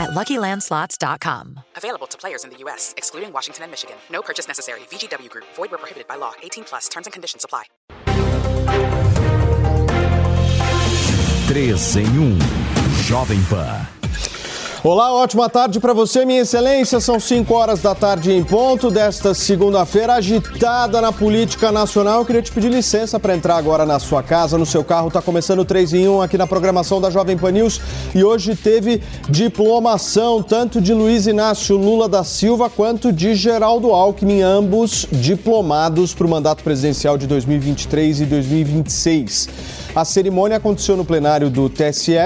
at LuckyLandSlots.com. Available to players in the U.S., excluding Washington and Michigan. No purchase necessary. VGW Group. Void where prohibited by law. 18 plus. Terms and conditions apply. 3 em 1. Jovem Pan. Olá, ótima tarde para você, minha excelência. São 5 horas da tarde em ponto desta segunda-feira agitada na política nacional. Eu queria te pedir licença para entrar agora na sua casa, no seu carro. Está começando o 3 em 1 aqui na programação da Jovem Pan News e hoje teve diplomação tanto de Luiz Inácio Lula da Silva quanto de Geraldo Alckmin, ambos diplomados para o mandato presidencial de 2023 e 2026. A cerimônia aconteceu no plenário do TSE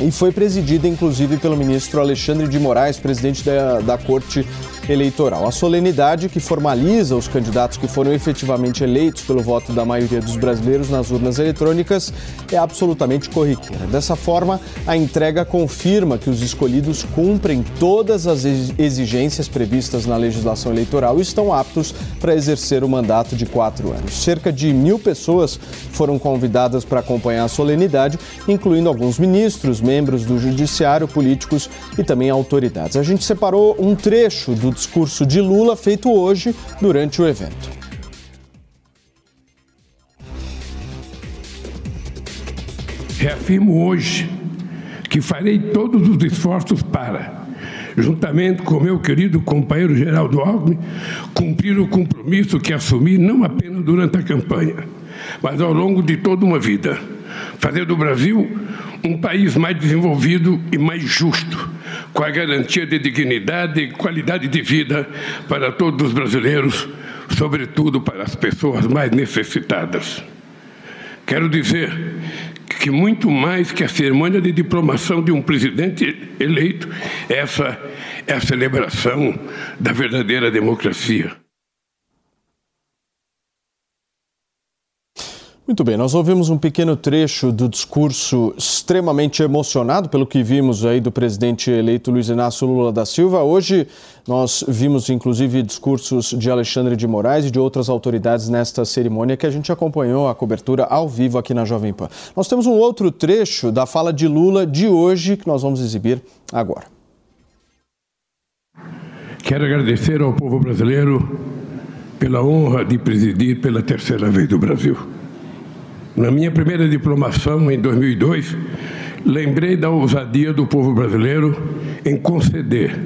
e foi presidida inclusive pelo ministro Alexandre de Moraes, presidente da, da Corte Eleitoral. A solenidade que formaliza os candidatos que foram efetivamente eleitos pelo voto da maioria dos brasileiros nas urnas eletrônicas é absolutamente corriqueira. Dessa forma, a entrega confirma que os escolhidos cumprem todas as exigências previstas na legislação eleitoral e estão aptos para exercer o mandato de quatro anos. Cerca de mil pessoas foram convidadas para acompanhar a solenidade, incluindo alguns ministros, membros do judiciário, políticos e também autoridades. A gente separou um trecho do discurso de Lula feito hoje durante o evento. Reafirmo hoje que farei todos os esforços para, juntamente com meu querido companheiro Geraldo Alckmin, cumprir o compromisso que assumi não apenas durante a campanha, mas ao longo de toda uma vida, fazer do Brasil um país mais desenvolvido e mais justo, com a garantia de dignidade e qualidade de vida para todos os brasileiros, sobretudo para as pessoas mais necessitadas. Quero dizer que muito mais que a cerimônia de diplomação de um presidente eleito, essa é a celebração da verdadeira democracia. Muito bem, nós ouvimos um pequeno trecho do discurso extremamente emocionado, pelo que vimos aí do presidente eleito Luiz Inácio Lula da Silva. Hoje nós vimos inclusive discursos de Alexandre de Moraes e de outras autoridades nesta cerimônia que a gente acompanhou a cobertura ao vivo aqui na Jovem Pan. Nós temos um outro trecho da fala de Lula de hoje que nós vamos exibir agora. Quero agradecer ao povo brasileiro pela honra de presidir pela terceira vez do Brasil. Na minha primeira diplomação, em 2002, lembrei da ousadia do povo brasileiro em conceder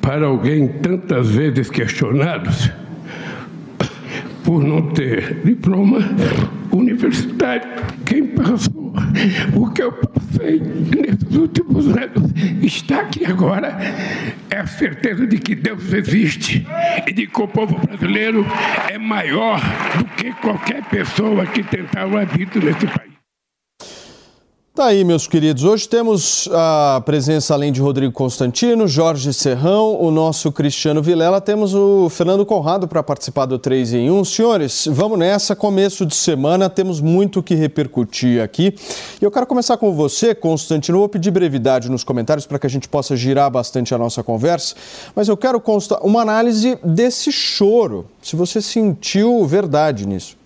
para alguém tantas vezes questionado por não ter diploma universitário. Quem passou o que eu passei nesses últimos anos está aqui agora. É a certeza de que Deus existe e de que o povo brasileiro é maior do que qualquer pessoa que tentar o arbítrio nesse país. Tá aí, meus queridos. Hoje temos a presença, além de Rodrigo Constantino, Jorge Serrão, o nosso Cristiano Vilela, temos o Fernando Conrado para participar do 3 em 1. Senhores, vamos nessa. Começo de semana, temos muito que repercutir aqui. E eu quero começar com você, Constantino. Vou pedir brevidade nos comentários para que a gente possa girar bastante a nossa conversa. Mas eu quero constar uma análise desse choro. Se você sentiu verdade nisso.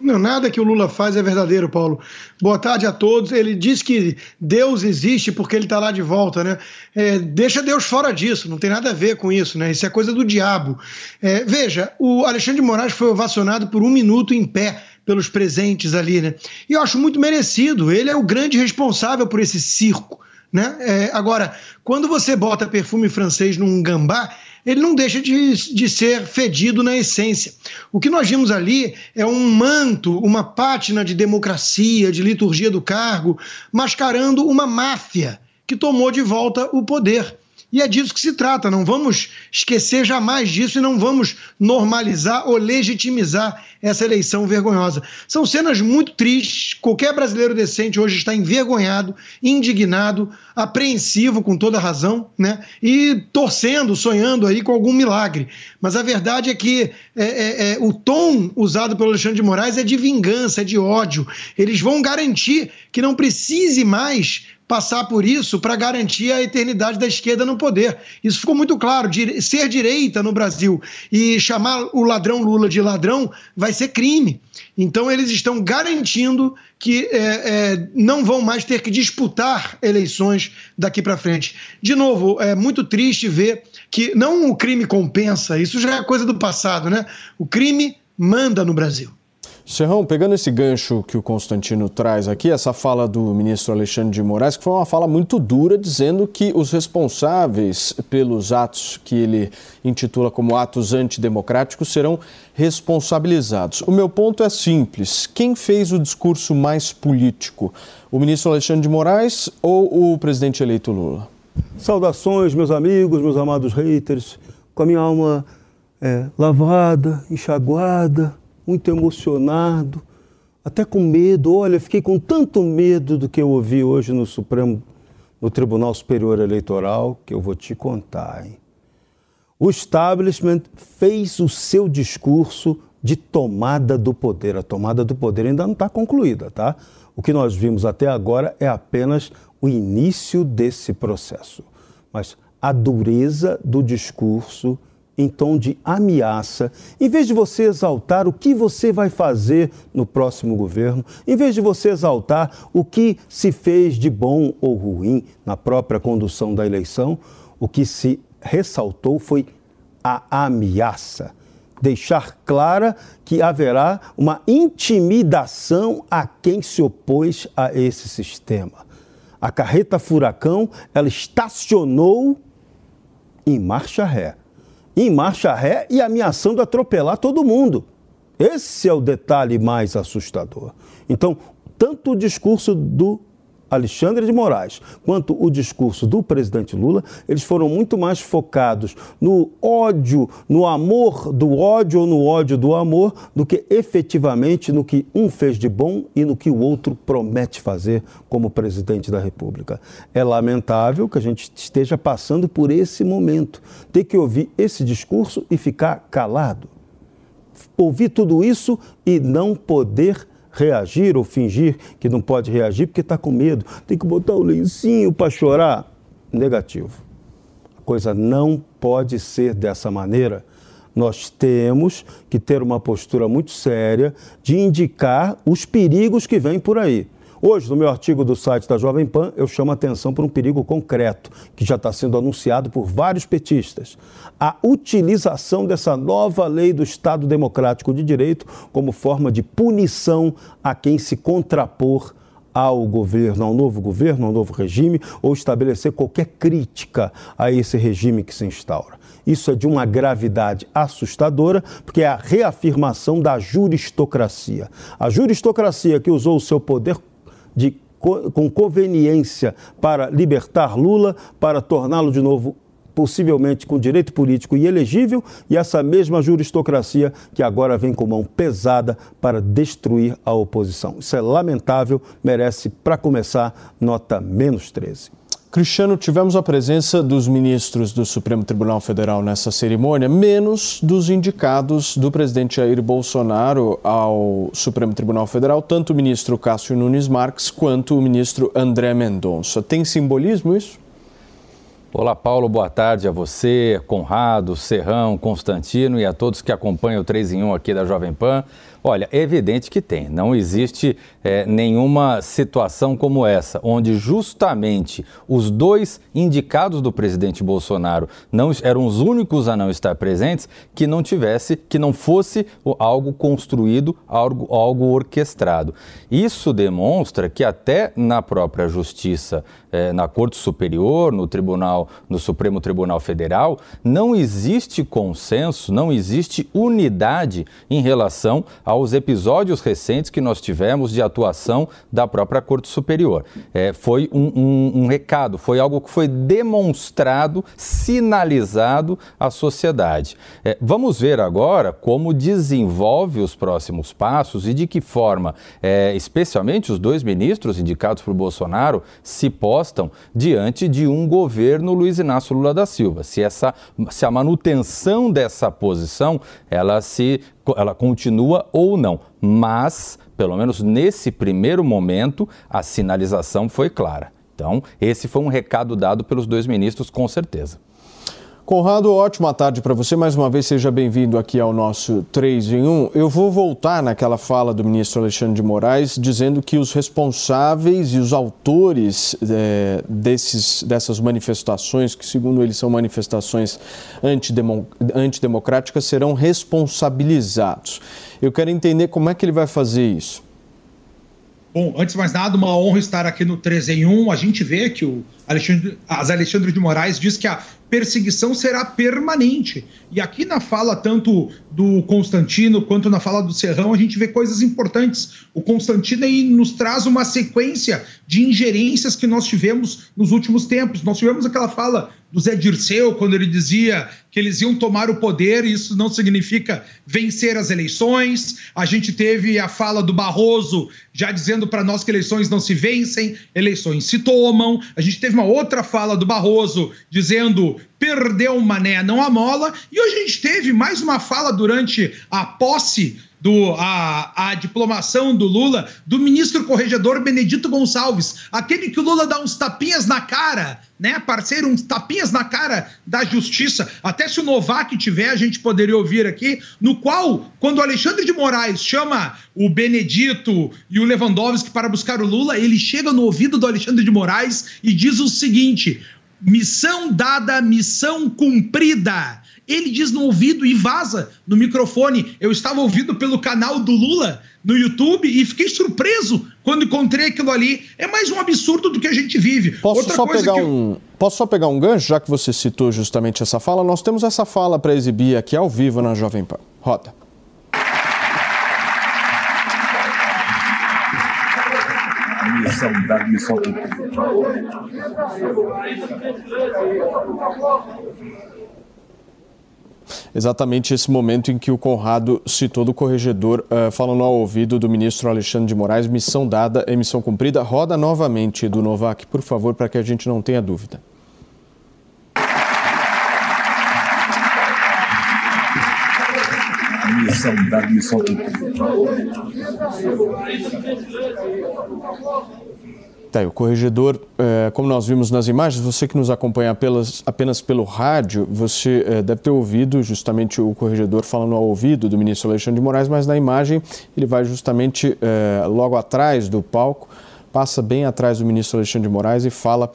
Não, nada que o Lula faz é verdadeiro, Paulo. Boa tarde a todos. Ele diz que Deus existe porque ele está lá de volta, né? É, deixa Deus fora disso, não tem nada a ver com isso, né? Isso é coisa do diabo. É, veja, o Alexandre de Moraes foi ovacionado por um minuto em pé pelos presentes ali, né? E eu acho muito merecido. Ele é o grande responsável por esse circo. Né? É, agora, quando você bota perfume francês num gambá, ele não deixa de, de ser fedido na essência. O que nós vimos ali é um manto, uma pátina de democracia, de liturgia do cargo, mascarando uma máfia que tomou de volta o poder. E é disso que se trata. Não vamos esquecer jamais disso e não vamos normalizar ou legitimizar essa eleição vergonhosa. São cenas muito tristes. Qualquer brasileiro decente hoje está envergonhado, indignado, apreensivo com toda razão, né? E torcendo, sonhando aí com algum milagre. Mas a verdade é que é, é, é, o tom usado pelo Alexandre de Moraes é de vingança, é de ódio. Eles vão garantir que não precise mais passar por isso para garantir a eternidade da esquerda no poder. Isso ficou muito claro. Ser direita no Brasil e chamar o ladrão Lula de ladrão vai ser crime. Então eles estão garantindo que é, é, não vão mais ter que disputar eleições daqui para frente. De novo, é muito triste ver que não o crime compensa, isso já é coisa do passado, né? O crime manda no Brasil. Serrão, pegando esse gancho que o Constantino traz aqui, essa fala do ministro Alexandre de Moraes, que foi uma fala muito dura, dizendo que os responsáveis pelos atos que ele intitula como atos antidemocráticos serão responsabilizados. O meu ponto é simples: quem fez o discurso mais político? O ministro Alexandre de Moraes ou o presidente eleito Lula? Saudações, meus amigos, meus amados haters, com a minha alma é, lavada, enxaguada muito emocionado, até com medo. Olha, fiquei com tanto medo do que eu ouvi hoje no Supremo, no Tribunal Superior Eleitoral, que eu vou te contar. Hein? O establishment fez o seu discurso de tomada do poder. A tomada do poder ainda não está concluída, tá? O que nós vimos até agora é apenas o início desse processo. Mas a dureza do discurso em tom de ameaça, em vez de você exaltar o que você vai fazer no próximo governo, em vez de você exaltar o que se fez de bom ou ruim na própria condução da eleição, o que se ressaltou foi a ameaça. Deixar clara que haverá uma intimidação a quem se opôs a esse sistema. A carreta furacão, ela estacionou em marcha ré em marcha ré e ameaçando atropelar todo mundo. Esse é o detalhe mais assustador. Então, tanto o discurso do Alexandre de Moraes quanto o discurso do presidente Lula, eles foram muito mais focados no ódio, no amor do ódio ou no ódio do amor, do que efetivamente no que um fez de bom e no que o outro promete fazer como presidente da República. É lamentável que a gente esteja passando por esse momento, ter que ouvir esse discurso e ficar calado. Ouvir tudo isso e não poder reagir ou fingir que não pode reagir porque está com medo, tem que botar o lencinho para chorar. Negativo. A coisa não pode ser dessa maneira. Nós temos que ter uma postura muito séria de indicar os perigos que vêm por aí. Hoje, no meu artigo do site da Jovem Pan, eu chamo a atenção para um perigo concreto, que já está sendo anunciado por vários petistas. A utilização dessa nova lei do Estado Democrático de Direito como forma de punição a quem se contrapor ao governo, ao novo governo, ao novo regime, ou estabelecer qualquer crítica a esse regime que se instaura. Isso é de uma gravidade assustadora, porque é a reafirmação da juristocracia. A juristocracia que usou o seu poder de, com conveniência para libertar Lula, para torná-lo de novo possivelmente com direito político e elegível, e essa mesma juristocracia que agora vem com mão pesada para destruir a oposição. Isso é lamentável, merece, para começar, nota menos 13. Cristiano, tivemos a presença dos ministros do Supremo Tribunal Federal nessa cerimônia, menos dos indicados do presidente Jair Bolsonaro ao Supremo Tribunal Federal, tanto o ministro Cássio Nunes Marques quanto o ministro André Mendonça. Tem simbolismo isso? Olá, Paulo, boa tarde a você, Conrado, Serrão, Constantino e a todos que acompanham o 3 em 1 aqui da Jovem Pan. Olha, é evidente que tem. Não existe é, nenhuma situação como essa, onde justamente os dois indicados do presidente Bolsonaro não eram os únicos a não estar presentes, que não tivesse, que não fosse algo construído, algo, algo orquestrado. Isso demonstra que até na própria justiça, é, na Corte Superior, no Tribunal, no Supremo Tribunal Federal, não existe consenso, não existe unidade em relação ao aos episódios recentes que nós tivemos de atuação da própria Corte Superior. É, foi um, um, um recado, foi algo que foi demonstrado, sinalizado à sociedade. É, vamos ver agora como desenvolve os próximos passos e de que forma, é, especialmente os dois ministros indicados por Bolsonaro, se postam diante de um governo Luiz Inácio Lula da Silva. Se, essa, se a manutenção dessa posição ela se ela continua ou não, mas pelo menos nesse primeiro momento a sinalização foi clara. Então, esse foi um recado dado pelos dois ministros com certeza. Conrado, ótima tarde para você. Mais uma vez, seja bem-vindo aqui ao nosso 3 em 1. Eu vou voltar naquela fala do ministro Alexandre de Moraes, dizendo que os responsáveis e os autores é, desses, dessas manifestações, que segundo ele são manifestações antidemocráticas, serão responsabilizados. Eu quero entender como é que ele vai fazer isso. Bom, antes de mais nada, uma honra estar aqui no 3 em 1. A gente vê que o Alexandre, as Alexandre de Moraes diz que a perseguição será permanente. E aqui na fala tanto do Constantino quanto na fala do Serrão, a gente vê coisas importantes. O Constantino aí nos traz uma sequência de ingerências que nós tivemos nos últimos tempos. Nós tivemos aquela fala do Zé Dirceu, quando ele dizia que eles iam tomar o poder, e isso não significa vencer as eleições. A gente teve a fala do Barroso já dizendo para nós que eleições não se vencem, eleições se tomam. A gente teve uma outra fala do Barroso dizendo perdeu o mané, não a mola. E hoje a gente teve mais uma fala durante a posse do a, a diplomação do Lula do ministro corregedor Benedito Gonçalves, aquele que o Lula dá uns tapinhas na cara, né, parceiro, uns tapinhas na cara da justiça. Até se o Novak tiver, a gente poderia ouvir aqui, no qual, quando o Alexandre de Moraes chama o Benedito e o Lewandowski para buscar o Lula, ele chega no ouvido do Alexandre de Moraes e diz o seguinte: Missão dada, missão cumprida. Ele diz no ouvido e vaza no microfone. Eu estava ouvindo pelo canal do Lula no YouTube e fiquei surpreso quando encontrei aquilo ali. É mais um absurdo do que a gente vive. Posso Outra só pegar eu... um Posso só pegar um gancho, já que você citou justamente essa fala? Nós temos essa fala para exibir aqui ao vivo na Jovem Pan. Roda. Missão da missão Exatamente esse momento em que o Conrado citou do corregedor, uh, falando ao ouvido do ministro Alexandre de Moraes, missão dada, emissão cumprida. Roda novamente do Novak, por favor, para que a gente não tenha dúvida. Missão da missão cumprida. Tá, o corregedor, é, como nós vimos nas imagens, você que nos acompanha apenas, apenas pelo rádio, você é, deve ter ouvido justamente o corregedor falando ao ouvido do ministro Alexandre de Moraes, mas na imagem ele vai justamente é, logo atrás do palco, passa bem atrás do ministro Alexandre de Moraes e fala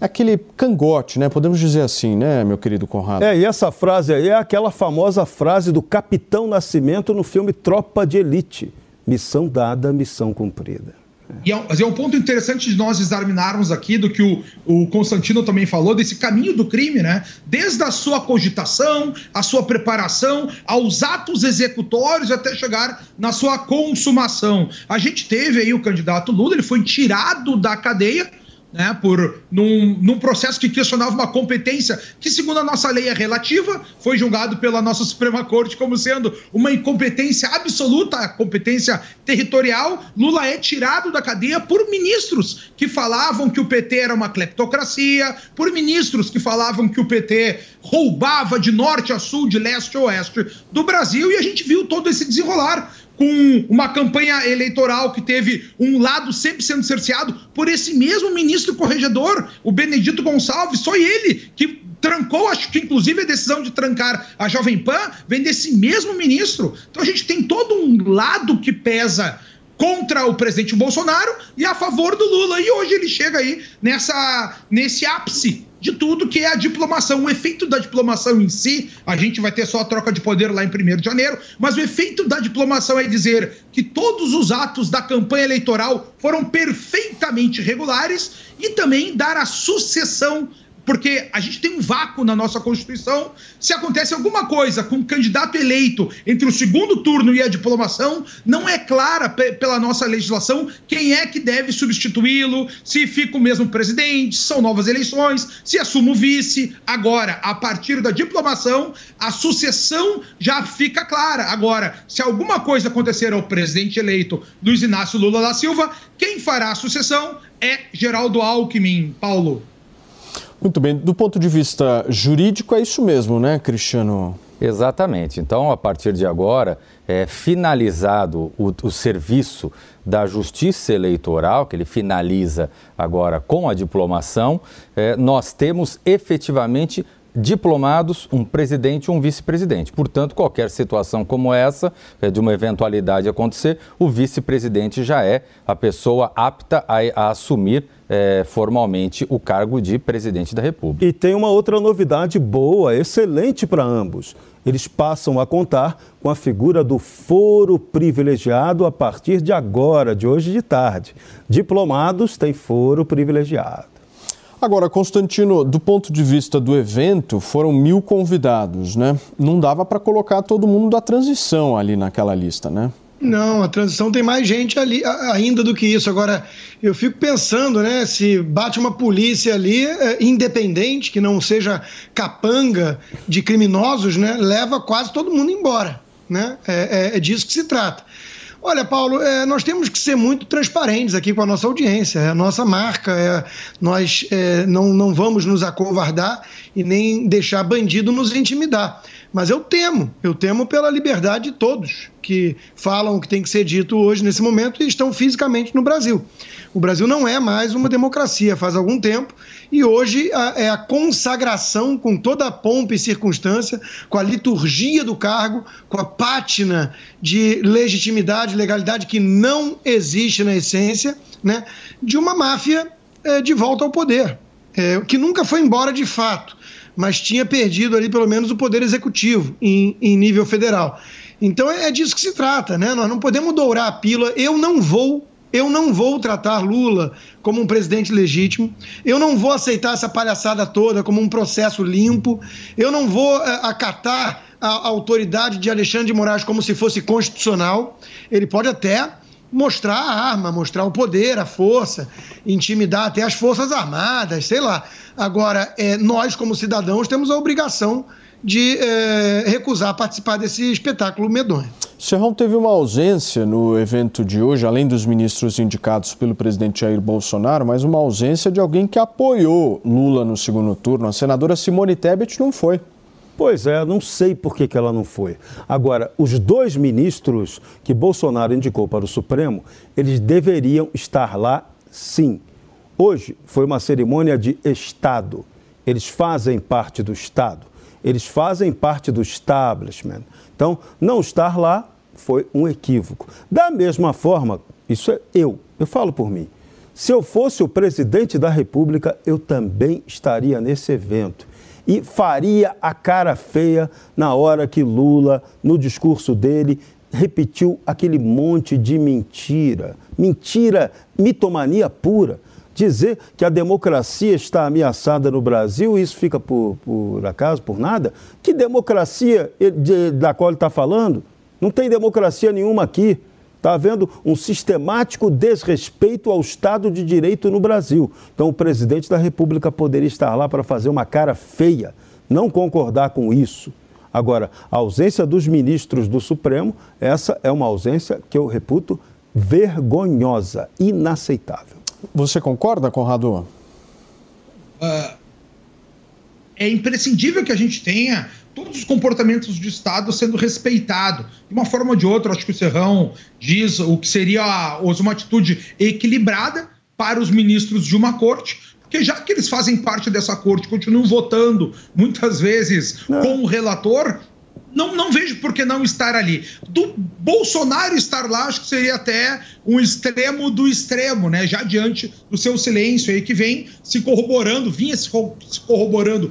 aquele cangote, né? Podemos dizer assim, né, meu querido Conrado? É, e essa frase aí é aquela famosa frase do Capitão Nascimento no filme Tropa de Elite. Missão dada, missão cumprida. E é, é um ponto interessante de nós examinarmos aqui do que o, o Constantino também falou, desse caminho do crime, né? Desde a sua cogitação, a sua preparação, aos atos executórios até chegar na sua consumação. A gente teve aí o candidato Lula, ele foi tirado da cadeia né, por num, num, processo que questionava uma competência que, segundo a nossa lei, é relativa, foi julgado pela nossa Suprema Corte como sendo uma incompetência absoluta, competência territorial. Lula é tirado da cadeia por ministros que falavam que o PT era uma cleptocracia, por ministros que falavam que o PT roubava de norte a sul, de leste a oeste do Brasil, e a gente viu todo esse desenrolar com uma campanha eleitoral que teve um lado sempre sendo cerceado por esse mesmo ministro corregedor, o Benedito Gonçalves, foi ele que trancou, acho que inclusive a decisão de trancar a Jovem Pan vem desse mesmo ministro. Então a gente tem todo um lado que pesa contra o presidente Bolsonaro e a favor do Lula. E hoje ele chega aí nessa, nesse ápice de tudo que é a diplomação. O efeito da diplomação em si, a gente vai ter só a troca de poder lá em 1 de janeiro, mas o efeito da diplomação é dizer que todos os atos da campanha eleitoral foram perfeitamente regulares e também dar a sucessão porque a gente tem um vácuo na nossa Constituição. Se acontece alguma coisa com um candidato eleito entre o segundo turno e a diplomação, não é clara pela nossa legislação quem é que deve substituí-lo, se fica o mesmo presidente, são novas eleições, se assume o vice. Agora, a partir da diplomação, a sucessão já fica clara. Agora, se alguma coisa acontecer ao presidente eleito Luiz Inácio Lula da Silva, quem fará a sucessão é Geraldo Alckmin. Paulo. Muito bem. Do ponto de vista jurídico, é isso mesmo, né, Cristiano? Exatamente. Então, a partir de agora, é finalizado o, o, serviço da Justiça Eleitoral, que ele finaliza agora com a diplomação, é, nós temos efetivamente diplomados, um presidente e um vice-presidente. Portanto, qualquer situação como essa, é, de uma eventualidade acontecer, o vice-presidente já é a pessoa apta a, a assumir é, formalmente o cargo de presidente da República. E tem uma outra novidade boa, excelente para ambos. Eles passam a contar com a figura do foro privilegiado a partir de agora, de hoje de tarde. Diplomados têm foro privilegiado. Agora, Constantino, do ponto de vista do evento, foram mil convidados, né? Não dava para colocar todo mundo da transição ali naquela lista, né? Não, a transição tem mais gente ali ainda do que isso. Agora, eu fico pensando, né, se bate uma polícia ali é, independente, que não seja capanga de criminosos, né, leva quase todo mundo embora. Né? É, é, é disso que se trata. Olha, Paulo, é, nós temos que ser muito transparentes aqui com a nossa audiência, é a nossa marca, é, nós é, não, não vamos nos acovardar e nem deixar bandido nos intimidar. Mas eu temo, eu temo pela liberdade de todos que falam o que tem que ser dito hoje, nesse momento, e estão fisicamente no Brasil. O Brasil não é mais uma democracia faz algum tempo, e hoje é a consagração com toda a pompa e circunstância, com a liturgia do cargo, com a pátina de legitimidade, legalidade que não existe na essência, né, de uma máfia é, de volta ao poder, é, que nunca foi embora de fato, mas tinha perdido ali pelo menos o poder executivo em, em nível federal. Então é disso que se trata, né? Nós não podemos dourar a pílula. Eu não vou eu não vou tratar Lula como um presidente legítimo. Eu não vou aceitar essa palhaçada toda como um processo limpo. Eu não vou uh, acatar a autoridade de Alexandre de Moraes como se fosse constitucional. Ele pode até mostrar a arma, mostrar o poder, a força, intimidar até as Forças Armadas, sei lá. Agora, é, nós, como cidadãos, temos a obrigação de é, recusar participar desse espetáculo medonho. Serrão teve uma ausência no evento de hoje, além dos ministros indicados pelo presidente Jair Bolsonaro, mas uma ausência de alguém que apoiou Lula no segundo turno. A senadora Simone Tebet não foi. Pois é, não sei por que, que ela não foi. Agora, os dois ministros que Bolsonaro indicou para o Supremo, eles deveriam estar lá sim. Hoje foi uma cerimônia de Estado. Eles fazem parte do Estado eles fazem parte do establishment. Então, não estar lá foi um equívoco. Da mesma forma, isso é eu, eu falo por mim. Se eu fosse o presidente da República, eu também estaria nesse evento e faria a cara feia na hora que Lula, no discurso dele, repetiu aquele monte de mentira. Mentira, mitomania pura dizer que a democracia está ameaçada no Brasil, isso fica por, por acaso, por nada? Que democracia de, da qual ele está falando? Não tem democracia nenhuma aqui. Está havendo um sistemático desrespeito ao Estado de Direito no Brasil. Então, o presidente da República poderia estar lá para fazer uma cara feia, não concordar com isso. Agora, a ausência dos ministros do Supremo, essa é uma ausência que eu reputo vergonhosa, inaceitável. Você concorda, Conrado? Uh, é imprescindível que a gente tenha todos os comportamentos de Estado sendo respeitados. De uma forma ou de outra, acho que o Serrão diz o que seria uma atitude equilibrada para os ministros de uma corte, porque já que eles fazem parte dessa corte, continuam votando muitas vezes Não. com o relator, não, não vejo por que não estar ali. Do Bolsonaro estar lá, acho que seria até um extremo do extremo, né? Já diante do seu silêncio aí que vem se corroborando, vinha se corroborando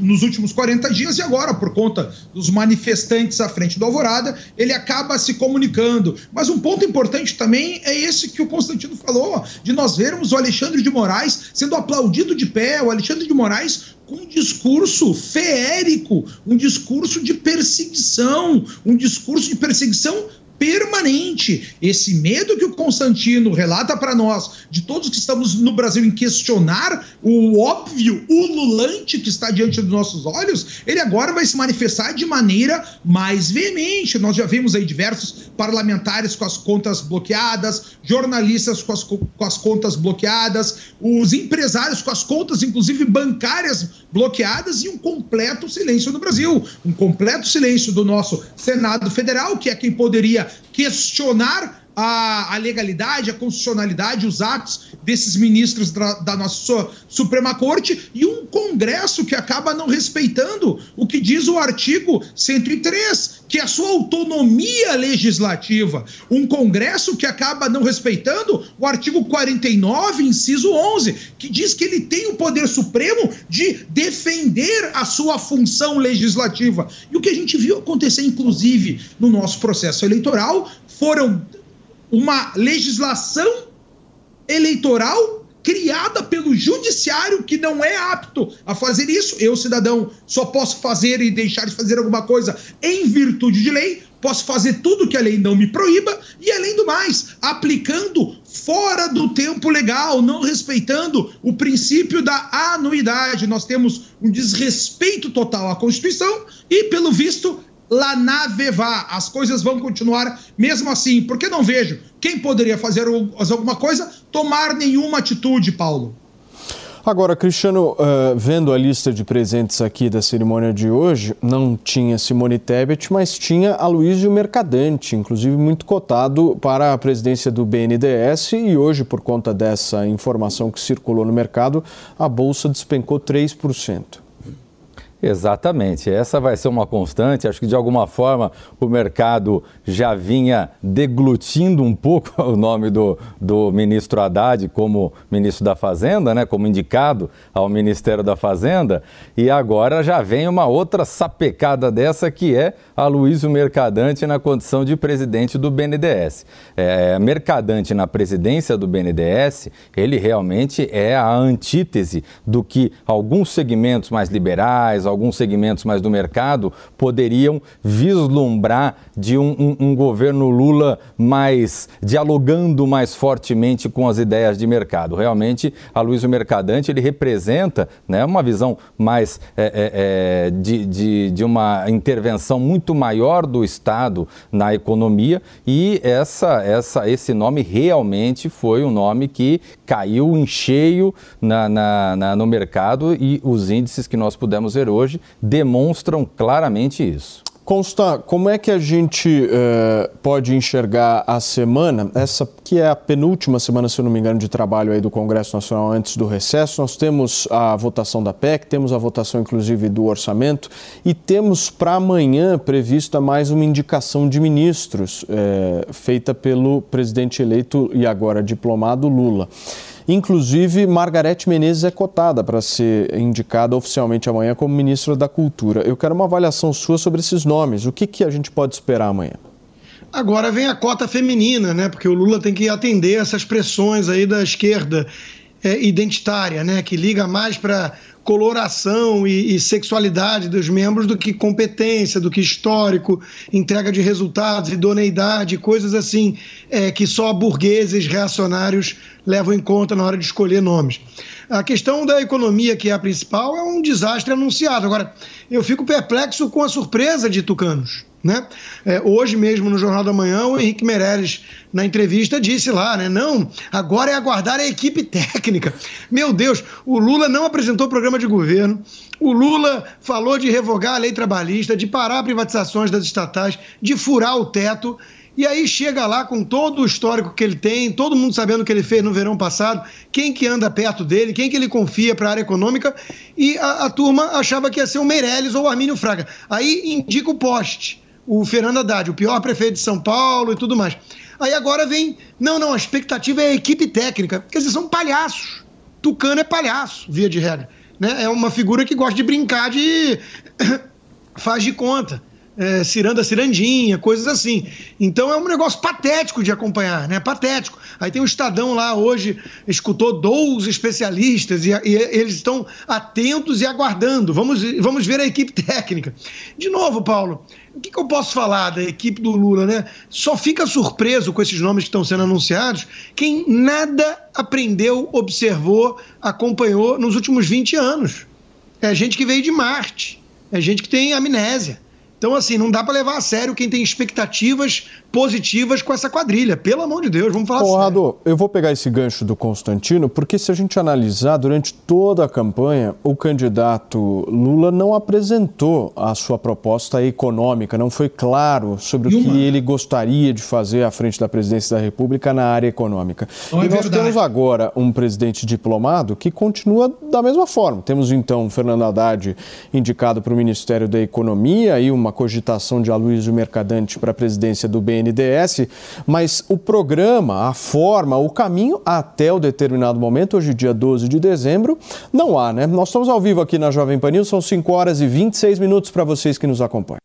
nos últimos 40 dias e agora, por conta dos manifestantes à frente do Alvorada, ele acaba se comunicando. Mas um ponto importante também é esse que o Constantino falou, de nós vermos o Alexandre de Moraes sendo aplaudido de pé, o Alexandre de Moraes um discurso feérico, um discurso de perseguição, um discurso de perseguição permanente. Esse medo que o Constantino relata para nós, de todos que estamos no Brasil em questionar o óbvio, ululante que está diante dos nossos olhos, ele agora vai se manifestar de maneira mais veemente. Nós já vimos aí diversos parlamentares com as contas bloqueadas, jornalistas com as, com as contas bloqueadas, os empresários com as contas, inclusive bancárias, bloqueadas e um completo silêncio no Brasil. Um completo silêncio do nosso Senado Federal, que é quem poderia questionar a, a, legalidade, a constitucionalidade, os atos desses ministros da, da, nossa Suprema Corte e um Congresso que acaba não respeitando o que diz o artigo 103, que é a sua autonomia legislativa. Um Congresso que acaba não respeitando o artigo 49, inciso 11, que diz que ele tem o poder supremo de defender a sua função legislativa. E o que a gente viu acontecer, inclusive, no nosso processo eleitoral, foram uma legislação eleitoral criada pelo judiciário que não é apto a fazer isso. Eu, cidadão, só posso fazer e deixar de fazer alguma coisa em virtude de lei, posso fazer tudo que a lei não me proíba e, além do mais, aplicando fora do tempo legal, não respeitando o princípio da anuidade. Nós temos um desrespeito total à Constituição e, pelo visto, lá na Vevá. As coisas vão continuar mesmo assim. Porque não vejo quem poderia fazer alguma coisa tomar nenhuma atitude, Paulo. Agora, Cristiano, uh, vendo a lista de presentes aqui da cerimônia de hoje, não tinha Simone Tebet, mas tinha Aloysio Mercadante, inclusive muito cotado para a presidência do BNDES. E hoje, por conta dessa informação que circulou no mercado, a bolsa despencou 3%. Exatamente, essa vai ser uma constante. Acho que de alguma forma o mercado já vinha deglutindo um pouco o nome do, do ministro Haddad como ministro da Fazenda, né, como indicado ao Ministério da Fazenda, e agora já vem uma outra sapecada dessa que é a Luísio Mercadante na condição de presidente do BNDES. É, Mercadante na presidência do BNDES, ele realmente é a antítese do que alguns segmentos mais liberais, alguns segmentos mais do mercado poderiam vislumbrar de um, um, um governo Lula mais dialogando mais fortemente com as ideias de mercado. Realmente, a Luiz Mercadante ele representa né, uma visão mais é, é, de, de, de uma intervenção muito maior do Estado na economia e essa, essa, esse nome realmente foi um nome que caiu em cheio na, na, na, no mercado e os índices que nós pudemos ver hoje demonstram claramente isso. Consta, como é que a gente uh, pode enxergar a semana, essa que é a penúltima semana, se eu não me engano, de trabalho aí do Congresso Nacional antes do recesso? Nós temos a votação da PEC, temos a votação inclusive do orçamento e temos para amanhã prevista mais uma indicação de ministros uh, feita pelo presidente eleito e agora diplomado Lula. Inclusive, Margarete Menezes é cotada para ser indicada oficialmente amanhã como ministra da Cultura. Eu quero uma avaliação sua sobre esses nomes. O que, que a gente pode esperar amanhã? Agora vem a cota feminina, né? Porque o Lula tem que atender essas pressões aí da esquerda é, identitária, né? Que liga mais para coloração e, e, sexualidade dos membros do que competência, do que histórico, entrega de resultados, idoneidade, coisas assim é, que só burgueses reacionários levam em conta na hora de escolher nomes. A questão da economia, que é a principal, é um desastre anunciado. Agora, eu fico perplexo com a surpresa de tucanos. Né? É, hoje mesmo, no Jornal da Manhã, o Henrique Meirelles, na entrevista, disse lá, né? Não, agora é aguardar a equipe técnica. Meu Deus, o Lula não apresentou programa de governo, o Lula falou de revogar a lei trabalhista, de parar privatizações das estatais, de furar o teto. E aí chega lá com todo o histórico que ele tem, todo mundo sabendo o que ele fez no verão passado, quem que anda perto dele, quem que ele confia para a área econômica, e a, a, turma achava que ia ser o Meirelles ou o Armínio Fraga. Aí indica o poste o Fernando Haddad, o pior prefeito de São Paulo e tudo mais. Aí agora vem, não, não, a expectativa é a equipe técnica. Quer dizer, são palhaços. Tucano é palhaço, via de regra. Né? É uma figura que gosta de brincar de. faz de conta. É, ciranda cirandinha, coisas assim. Então é um negócio patético de acompanhar, né? Patético. Aí tem o Estadão lá hoje, escutou 12 especialistas e, e eles estão atentos e aguardando. Vamos, vamos ver a equipe técnica. De novo, Paulo, o que, que, eu posso falar da equipe do Lula, né? Só fica surpreso com esses nomes que estão sendo anunciados quem nada aprendeu, observou, acompanhou nos últimos 20 anos. É gente que veio de Marte, é gente que tem amnésia. Então, assim, não dá para levar a sério quem tem expectativas positivas com essa quadrilha. Pelo amor de Deus, vamos falar Conrado, sério. eu vou pegar esse gancho do Constantino, porque se a gente analisar, durante toda a campanha, o candidato Lula não apresentou a sua proposta econômica, não foi claro sobre e o que ele gostaria de fazer à frente da presidência da República na área econômica. Não e é nós verdade. temos agora um presidente diplomado que continua da mesma forma. Temos então Fernando Haddad indicado para o Ministério da Economia e uma uma cogitação de Aloysio Mercadante para a presidência do BNDES, mas o programa, a forma, o caminho até o determinado momento, hoje dia 12 de dezembro, não há, né? Nós estamos ao vivo aqui na Jovem Pan News, são 5 horas e 26 minutos para vocês que nos acompanham.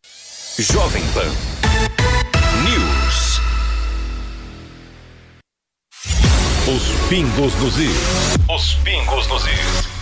Jovem Pan. Os pingos nos is. Os pingos nos is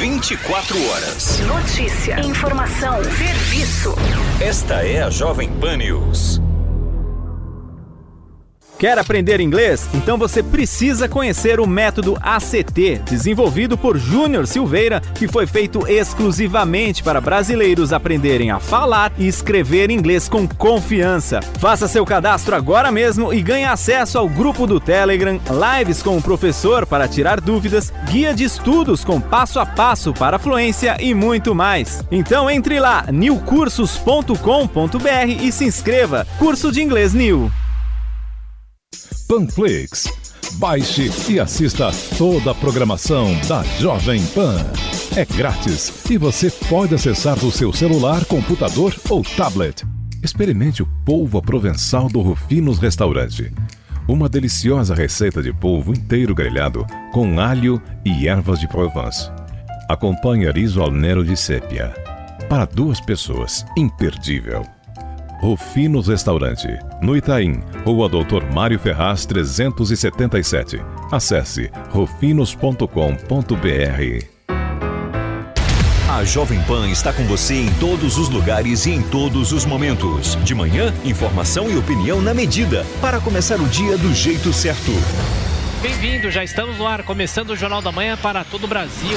24 horas. Notícia, informação, serviço. Esta é a Jovem Pan News. Quer aprender inglês? Então você precisa conhecer o método ACT, desenvolvido por Júnior Silveira, que foi feito exclusivamente para brasileiros aprenderem a falar e escrever inglês com confiança. Faça seu cadastro agora mesmo e ganhe acesso ao grupo do Telegram, lives com o professor para tirar dúvidas, guia de estudos com passo a passo para fluência e muito mais. Então entre lá, newcursos.com.br e se inscreva. Curso de Inglês New. Panflix. Baixe e assista toda a programação da Jovem Pan. É grátis e você pode acessar do seu celular, computador ou tablet. Experimente o polvo provençal do Rufinos Restaurante. Uma deliciosa receita de polvo inteiro grelhado com alho e ervas de Provence. Acompanhe riso al nero de sépia. Para duas pessoas, imperdível. Rufinos Restaurante, no Itaim, Rua Doutor Mário Ferraz 377. Acesse rufinos.com.br. A Jovem Pan está com você em todos os lugares e em todos os momentos. De manhã, informação e opinião na medida, para começar o dia do jeito certo. Bem-vindo, já estamos no ar, começando o Jornal da Manhã para todo o Brasil.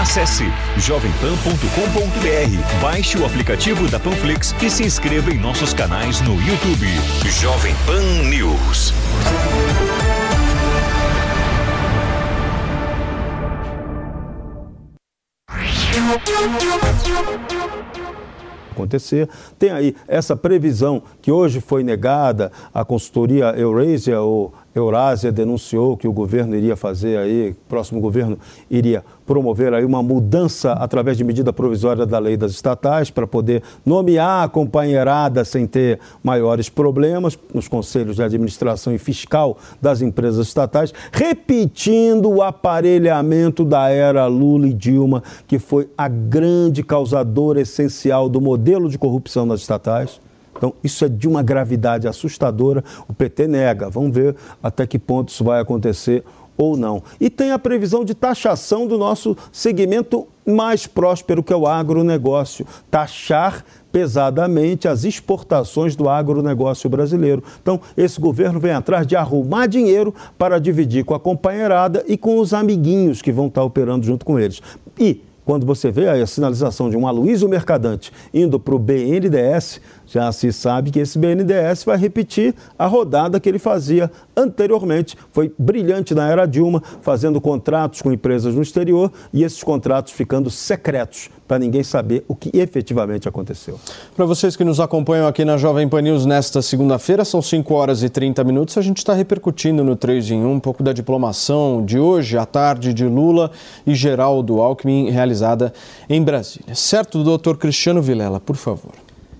Acesse jovempan.com.br, baixe o aplicativo da Panflix e se inscreva em nossos canais no YouTube. Jovem Pan News. acontecer. Tem aí essa previsão que hoje foi negada, a consultoria Eurasia ou Eurásia denunciou que o governo iria fazer aí, próximo governo iria promover aí uma mudança através de medida provisória da lei das estatais para poder nomear a companheirada sem ter maiores problemas nos conselhos de administração e fiscal das empresas estatais, repetindo o aparelhamento da era Lula e Dilma, que foi a grande causadora essencial do modelo de corrupção nas estatais Então, isso é de uma gravidade assustadora. O PT nega. Vamos ver até que ponto isso vai acontecer ou não. E tem a previsão de taxação do nosso segmento mais próspero, que é o agronegócio. Taxar pesadamente as exportações do agronegócio brasileiro. Então, esse governo vem atrás de arrumar dinheiro para dividir com a companheirada e com os amiguinhos que vão estar operando junto com eles. E quando você vê a sinalização de um Aloysio Mercadante indo para o BNDES, já se sabe que esse BNDES vai repetir a rodada que ele fazia anteriormente. Foi brilhante na era Dilma, fazendo contratos com empresas no exterior e esses contratos ficando secretos para ninguém saber o que efetivamente aconteceu. Para vocês que nos acompanham aqui na Jovem Pan News nesta segunda-feira, são 5 horas e 30 minutos. A gente está repercutindo no 3 em 1 um pouco da diplomação de hoje, à tarde, de Lula e Geraldo Alckmin, realizada em Brasília. Certo, doutor Cristiano Vilela, por favor.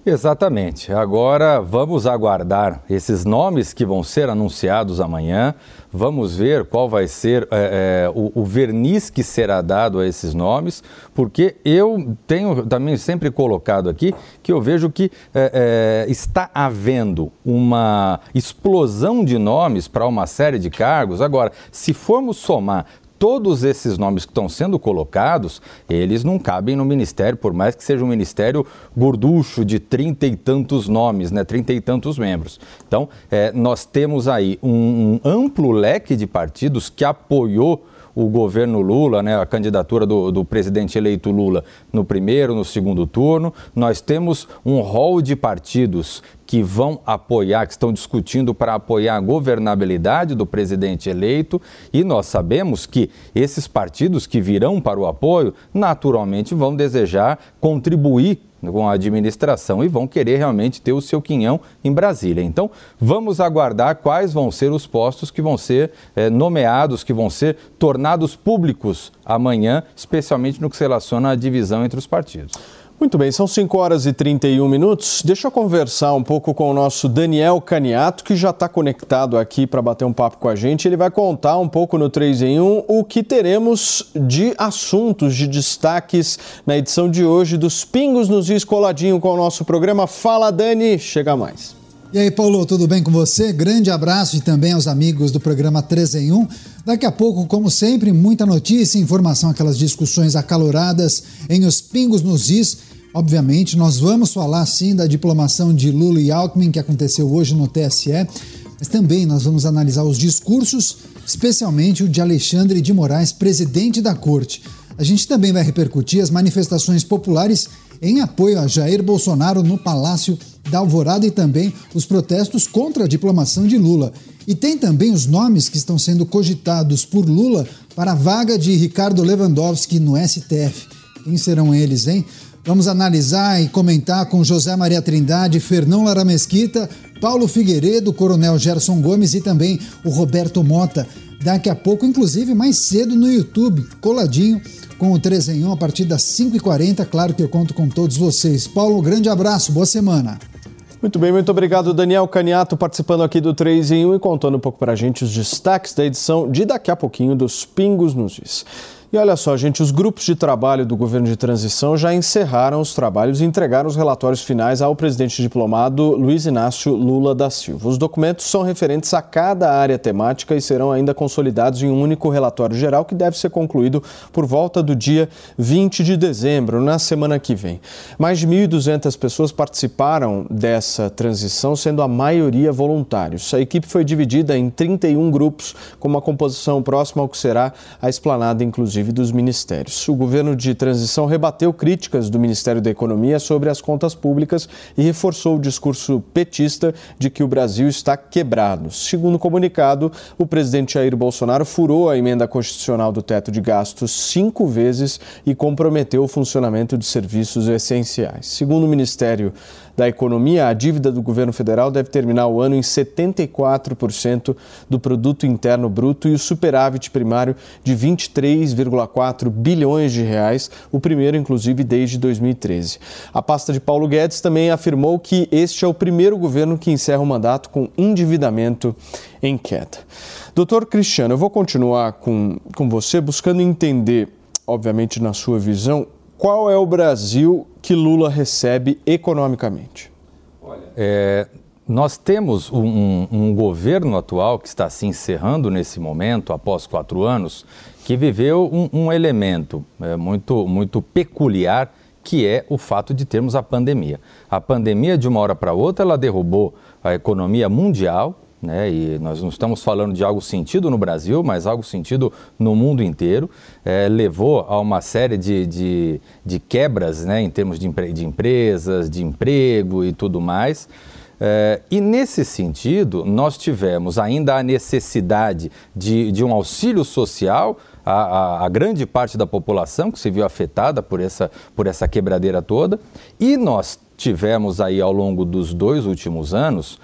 Exatamente. Agora vamos aguardar esses nomes que vão ser anunciados amanhã. Vamos ver qual vai ser é, é, o, o, verniz que será dado a esses nomes, porque eu tenho também sempre colocado aqui que eu vejo que é, está havendo uma explosão de nomes para uma série de cargos. Agora, se formos somar todos esses nomes que estão sendo colocados, eles não cabem no ministério, por mais que seja um ministério gorducho de trinta e tantos nomes, né, trinta e tantos membros. Então, é, nós temos aí um, um amplo leque de partidos que apoiou o governo Lula, né, a candidatura do, do, presidente eleito Lula no primeiro, no segundo turno. Nós temos um rol de partidos que vão apoiar, que estão discutindo para apoiar a governabilidade do presidente eleito, e nós sabemos que esses partidos que virão para o apoio, naturalmente vão desejar contribuir com a administração e vão querer realmente ter o seu quinhão em Brasília. Então, vamos aguardar quais vão ser os postos que vão ser é, nomeados, que vão ser tornados públicos amanhã, especialmente no que se relaciona à divisão entre os partidos. Muito bem, são 5 horas e 31 minutos. Deixa eu conversar um pouco com o nosso Daniel Caniato, que já está conectado aqui para bater um papo com a gente. Ele vai contar um pouco no 3 em 1 o que teremos de assuntos, de destaques na edição de hoje dos Pingos nos Is coladinho com o nosso programa. Fala, Dani, chega mais. E aí, Paulo, tudo bem com você? Grande abraço e também aos amigos do programa 3 em 1. Daqui a pouco, como sempre, muita notícia, informação, aquelas discussões acaloradas em Os Pingos nos Is Obviamente, nós vamos falar sim da diplomação de Lula e Alckmin que aconteceu hoje no TSE, mas também nós vamos analisar os discursos, especialmente o de Alexandre de Moraes, presidente da corte. A gente também vai repercutir as manifestações populares em apoio a Jair Bolsonaro no Palácio da Alvorada e também os protestos contra a diplomação de Lula. E tem também os nomes que estão sendo cogitados por Lula para a vaga de Ricardo Lewandowski no STF. Quem serão eles, hein? Vamos analisar e comentar com José Maria Trindade, Fernão Lara Mesquita, Paulo Figueiredo, Coronel Gerson Gomes e também o Roberto Mota. Daqui a pouco, inclusive mais cedo no YouTube, coladinho com o 3 em 1 a partir das 5h40. Claro que eu conto com todos vocês. Paulo, grande abraço, boa semana. Muito bem, muito obrigado, Daniel Caniato, participando aqui do 3 em 1 e contando um pouco para a gente os destaques da edição de daqui a pouquinho dos Pingos nos Diz. E olha só, gente, os grupos de trabalho do governo de transição já encerraram os trabalhos e entregaram os relatórios finais ao presidente diplomado Luiz Inácio Lula da Silva. Os documentos são referentes a cada área temática e serão ainda consolidados em um único relatório geral que deve ser concluído por volta do dia 20 de dezembro, na semana que vem. Mais de 1.200 pessoas participaram dessa transição, sendo a maioria voluntários. A equipe foi dividida em 31 grupos, com uma composição próxima ao que será a esplanada, inclusive inclusive dos ministérios. O governo de transição rebateu críticas do Ministério da Economia sobre as contas públicas e reforçou o discurso petista de que o Brasil está quebrado. Segundo o comunicado, o presidente Jair Bolsonaro furou a emenda constitucional do teto de gastos cinco vezes e comprometeu o funcionamento de serviços essenciais. Segundo o Ministério da Economia, a dívida do governo federal deve terminar o ano em 74% do produto interno bruto e o superávit primário de 23,4 bilhões de reais, o primeiro inclusive desde 2013. A pasta de Paulo Guedes também afirmou que este é o primeiro governo que encerra o mandato com endividamento em queda. Doutor Cristiano, eu vou continuar com, com você buscando entender, obviamente na sua visão, qual é o Brasil que Lula recebe economicamente? Olha, é, nós temos um, um, governo atual que está se encerrando nesse momento, após quatro anos, que viveu um, um elemento é, muito, muito peculiar, que é o fato de termos a pandemia. A pandemia, de uma hora para outra, ela derrubou a economia mundial, né? E nós não estamos falando de algo sentido no Brasil, mas algo sentido no mundo inteiro. É, levou a uma série de, de, de quebras né? em termos de, de empresas, de emprego e tudo mais. É, e nesse sentido, nós tivemos ainda a necessidade de, de um auxílio social a, grande parte da população que se viu afetada por essa, por essa quebradeira toda, e nós tivemos aí ao longo dos dois últimos anos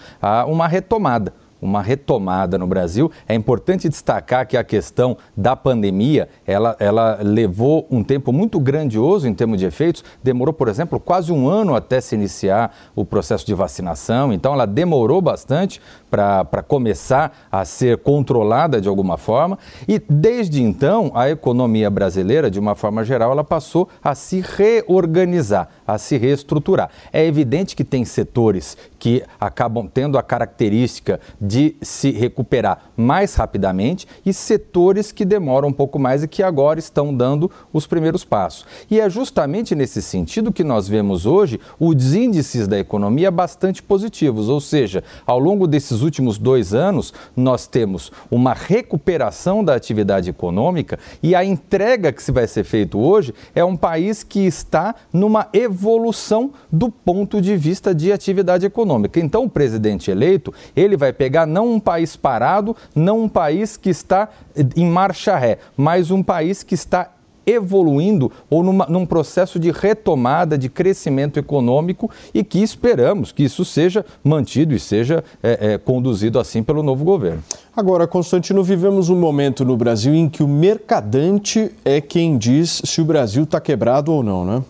uma retomada uma retomada no Brasil. É importante destacar que a questão da pandemia, ela, ela levou um tempo muito grandioso em termos de efeitos. Demorou, por exemplo, quase um ano até se iniciar o processo de vacinação. Então, ela demorou bastante para começar a ser controlada de alguma forma. E desde então, a economia brasileira, de uma forma geral, ela passou a se reorganizar, a se reestruturar. É evidente que tem setores que acabam tendo a característica de se recuperar mais rapidamente e setores que demoram um pouco mais e que agora estão dando os primeiros passos. E é justamente nesse sentido que nós vemos hoje os índices da economia bastante positivos, ou seja, ao longo desses últimos dois anos, nós temos uma recuperação da atividade econômica e a entrega que se vai ser feito hoje é um país que está numa evolução do ponto de vista de atividade econômica. Então, o presidente eleito, ele vai pegar não um país parado, não um país que está em marcha ré, mas um país que está evoluindo ou numa, num processo de retomada, de crescimento econômico e que esperamos que isso seja mantido e seja é, é, conduzido assim pelo novo governo. Agora, Constantino, vivemos um momento no Brasil em que o mercadante é quem diz se o Brasil está quebrado ou não, né?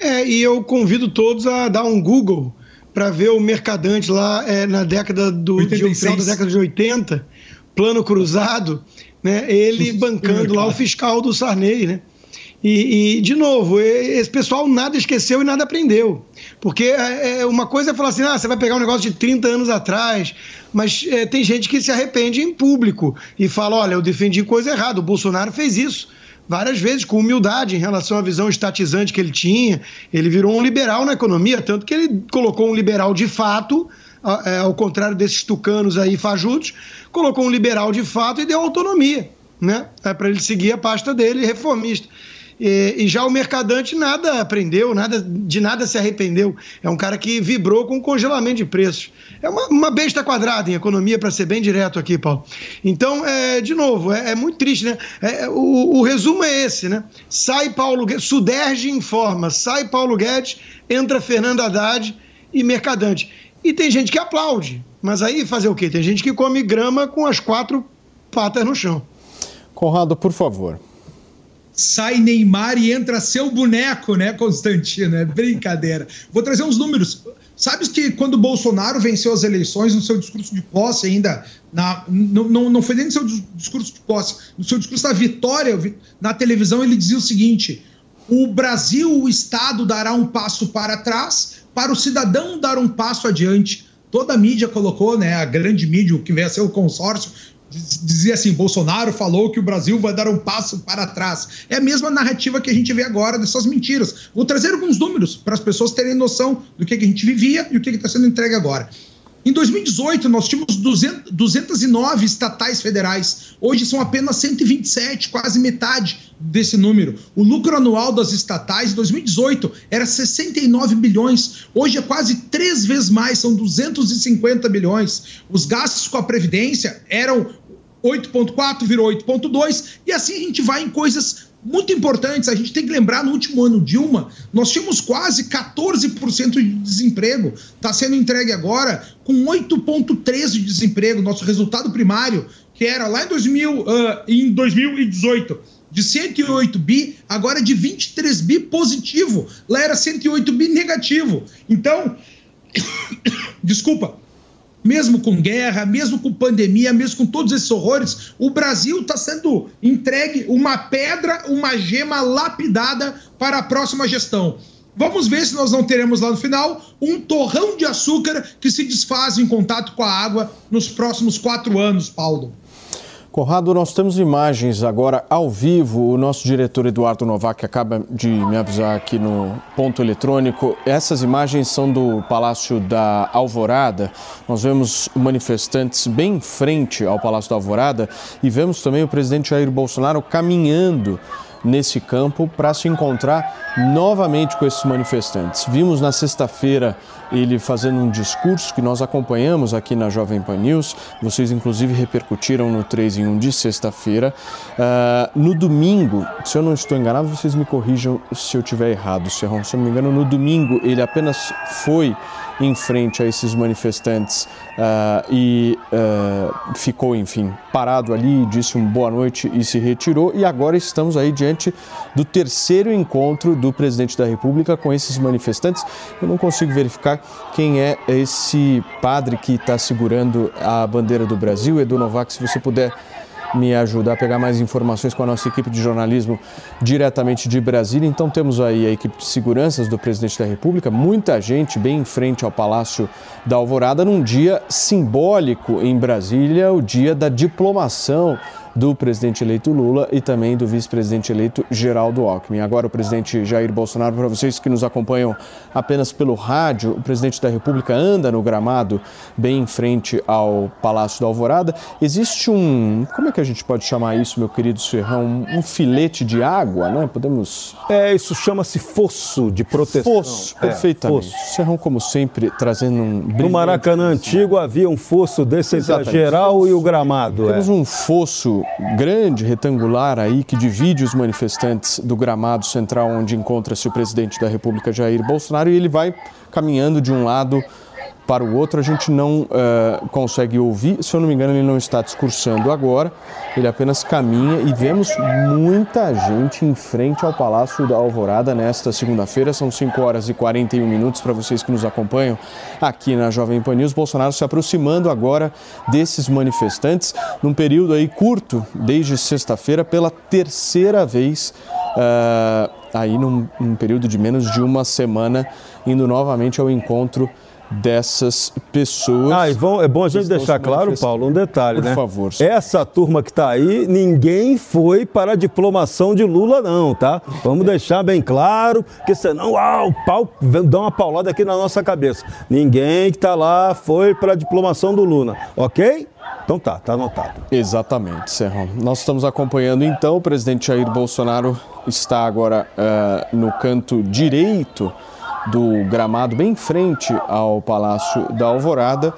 É, e eu convido todos a dar um Google para ver o mercadante lá é, na década do de, final da década de 80, plano cruzado, né? Ele bancando lá o fiscal do Sarney, né? E, e, de novo, esse pessoal nada esqueceu e nada aprendeu. Porque é, é uma coisa é falar assim: ah, você vai pegar um negócio de 30 anos atrás, mas é, tem gente que se arrepende em público e fala: olha, eu defendi coisa errada, o Bolsonaro fez isso várias vezes com humildade em relação à visão estatizante que ele tinha. Ele virou um liberal na economia, tanto que ele colocou um liberal de fato, ao contrário desses tucanos aí fajutos, colocou um liberal de fato e deu autonomia, né? É para ele seguir a pasta dele reformista. E, e, já o mercadante nada aprendeu, nada, de nada se arrependeu. É um cara que vibrou com o congelamento de preços. É uma, uma besta quadrada em economia, para ser bem direto aqui, Paulo. Então, é, de novo, é, é muito triste, né? É, o, o, resumo é esse, né? Sai Paulo Guedes, Suderge informa, sai Paulo Guedes, entra Fernando Haddad e mercadante. E tem gente que aplaude, mas aí fazer o quê? Tem gente que come grama com as quatro patas no chão. Conrado, por favor sai Neymar e entra seu boneco, né, Constantino? É brincadeira. Vou trazer uns números. Sabes que quando o Bolsonaro venceu as eleições, no seu discurso de posse ainda, na, não, não, não foi nem no seu discurso de posse, no seu discurso da vitória na televisão, ele dizia o seguinte: o Brasil, o Estado, dará um passo para trás para o cidadão dar um passo adiante. Toda a mídia colocou, né, a grande mídia, o que veio a ser o consórcio, dizia assim: Bolsonaro falou que o Brasil vai dar um passo para trás. É a mesma narrativa que a gente vê agora dessas mentiras. Vou trazer alguns números para as pessoas terem noção do que, a gente vivia e o que está sendo entregue agora. Em 2018, nós tínhamos 200, 209 estatais federais. Hoje são apenas 127, quase metade desse número. O lucro anual das estatais em 2018 era 69 bilhões. Hoje é quase três vezes mais, são 250 bilhões. Os gastos com a Previdência eram 8,4, virou 8,2. E assim a gente vai em coisas muito importantes. A gente tem que lembrar, no último ano Dilma, nós tínhamos quase 14% de desemprego. Está sendo entregue agora com 8,13% de desemprego. Nosso resultado primário, que era lá em, 2000, uh, em 2018 de 108 bi, agora é de 23 bi positivo. Lá era 108 bi negativo. Então, desculpa, mesmo com guerra, mesmo com pandemia, mesmo com todos esses horrores, o Brasil está sendo entregue uma pedra, uma gema lapidada para a próxima gestão. Vamos ver se nós não teremos lá no final um torrão de açúcar que se desfaz em contato com a água nos próximos quatro anos, Paulo. Conrado, nós temos imagens agora ao vivo. O nosso diretor Eduardo Novak acaba de me avisar aqui no ponto eletrônico. Essas imagens são do Palácio da Alvorada. Nós vemos manifestantes bem em frente ao Palácio da Alvorada e vemos também o presidente Jair Bolsonaro caminhando nesse campo para se encontrar novamente com esses manifestantes. Vimos na sexta-feira ele fazendo um discurso que nós acompanhamos aqui na Jovem Pan News, vocês inclusive repercutiram no 3 em 1 de sexta-feira. Uh, no domingo, se eu não estou enganado, vocês me corrijam se eu tiver errado, Serrão. Se eu não me engano, no domingo ele apenas foi em frente a esses manifestantes uh, e uh, ficou, enfim, parado ali, disse um boa noite e se retirou. E agora estamos aí diante do terceiro encontro do presidente da República com esses manifestantes. Eu não consigo verificar quem é esse padre que está segurando a bandeira do Brasil. Edu Novak, se você puder me ajudar a pegar mais informações com a nossa equipe de jornalismo diretamente de Brasília. Então temos aí a equipe de seguranças do presidente da República, muita gente bem em frente ao Palácio da Alvorada num dia simbólico em Brasília, o dia da diplomação do presidente eleito Lula e também do vice-presidente eleito Geraldo Alckmin. Agora o presidente Jair Bolsonaro, para vocês que nos acompanham apenas pelo rádio, o presidente da República anda no gramado bem em frente ao Palácio da Alvorada. Existe um, como é que a gente pode chamar isso, meu querido Serrão? Um, filete de água, né? Podemos... É, isso chama-se fosso de proteção. Fosso, é, perfeitamente. Fosso. Serrão, como sempre, trazendo um... No Maracanã Antigo havia um fosso desse entre a geral e o gramado. Temos é. um fosso grande, retangular aí, que divide os manifestantes do gramado central onde encontra-se o presidente da República, Jair Bolsonaro, e ele vai caminhando de um lado para o outro, a gente não uh, consegue ouvir. Se eu não me engano, ele não está discursando agora, ele apenas caminha e vemos muita gente em frente ao Palácio da Alvorada nesta segunda-feira. São 5 horas e 41 minutos para vocês que nos acompanham aqui na Jovem Pan News. Bolsonaro se aproximando agora desses manifestantes num período aí curto, desde sexta-feira, pela terceira vez. Uh, aí num, num período de menos de uma semana, indo novamente ao encontro dessas pessoas. Ah, e vão, é bom a gente deixar claro, Paulo, um detalhe, Por né? Por favor. Essa turma que está aí, ninguém foi para a diplomação de Lula, não, tá? Vamos deixar bem claro, porque senão, ah, o pau dá uma paulada aqui na nossa cabeça. Ninguém que está lá foi para a diplomação do Lula, ok? Então tá, tá anotado. Exatamente, Serrão. Nós estamos acompanhando então, o presidente Jair Bolsonaro está agora uh, no canto direito do gramado, bem em frente ao Palácio da Alvorada.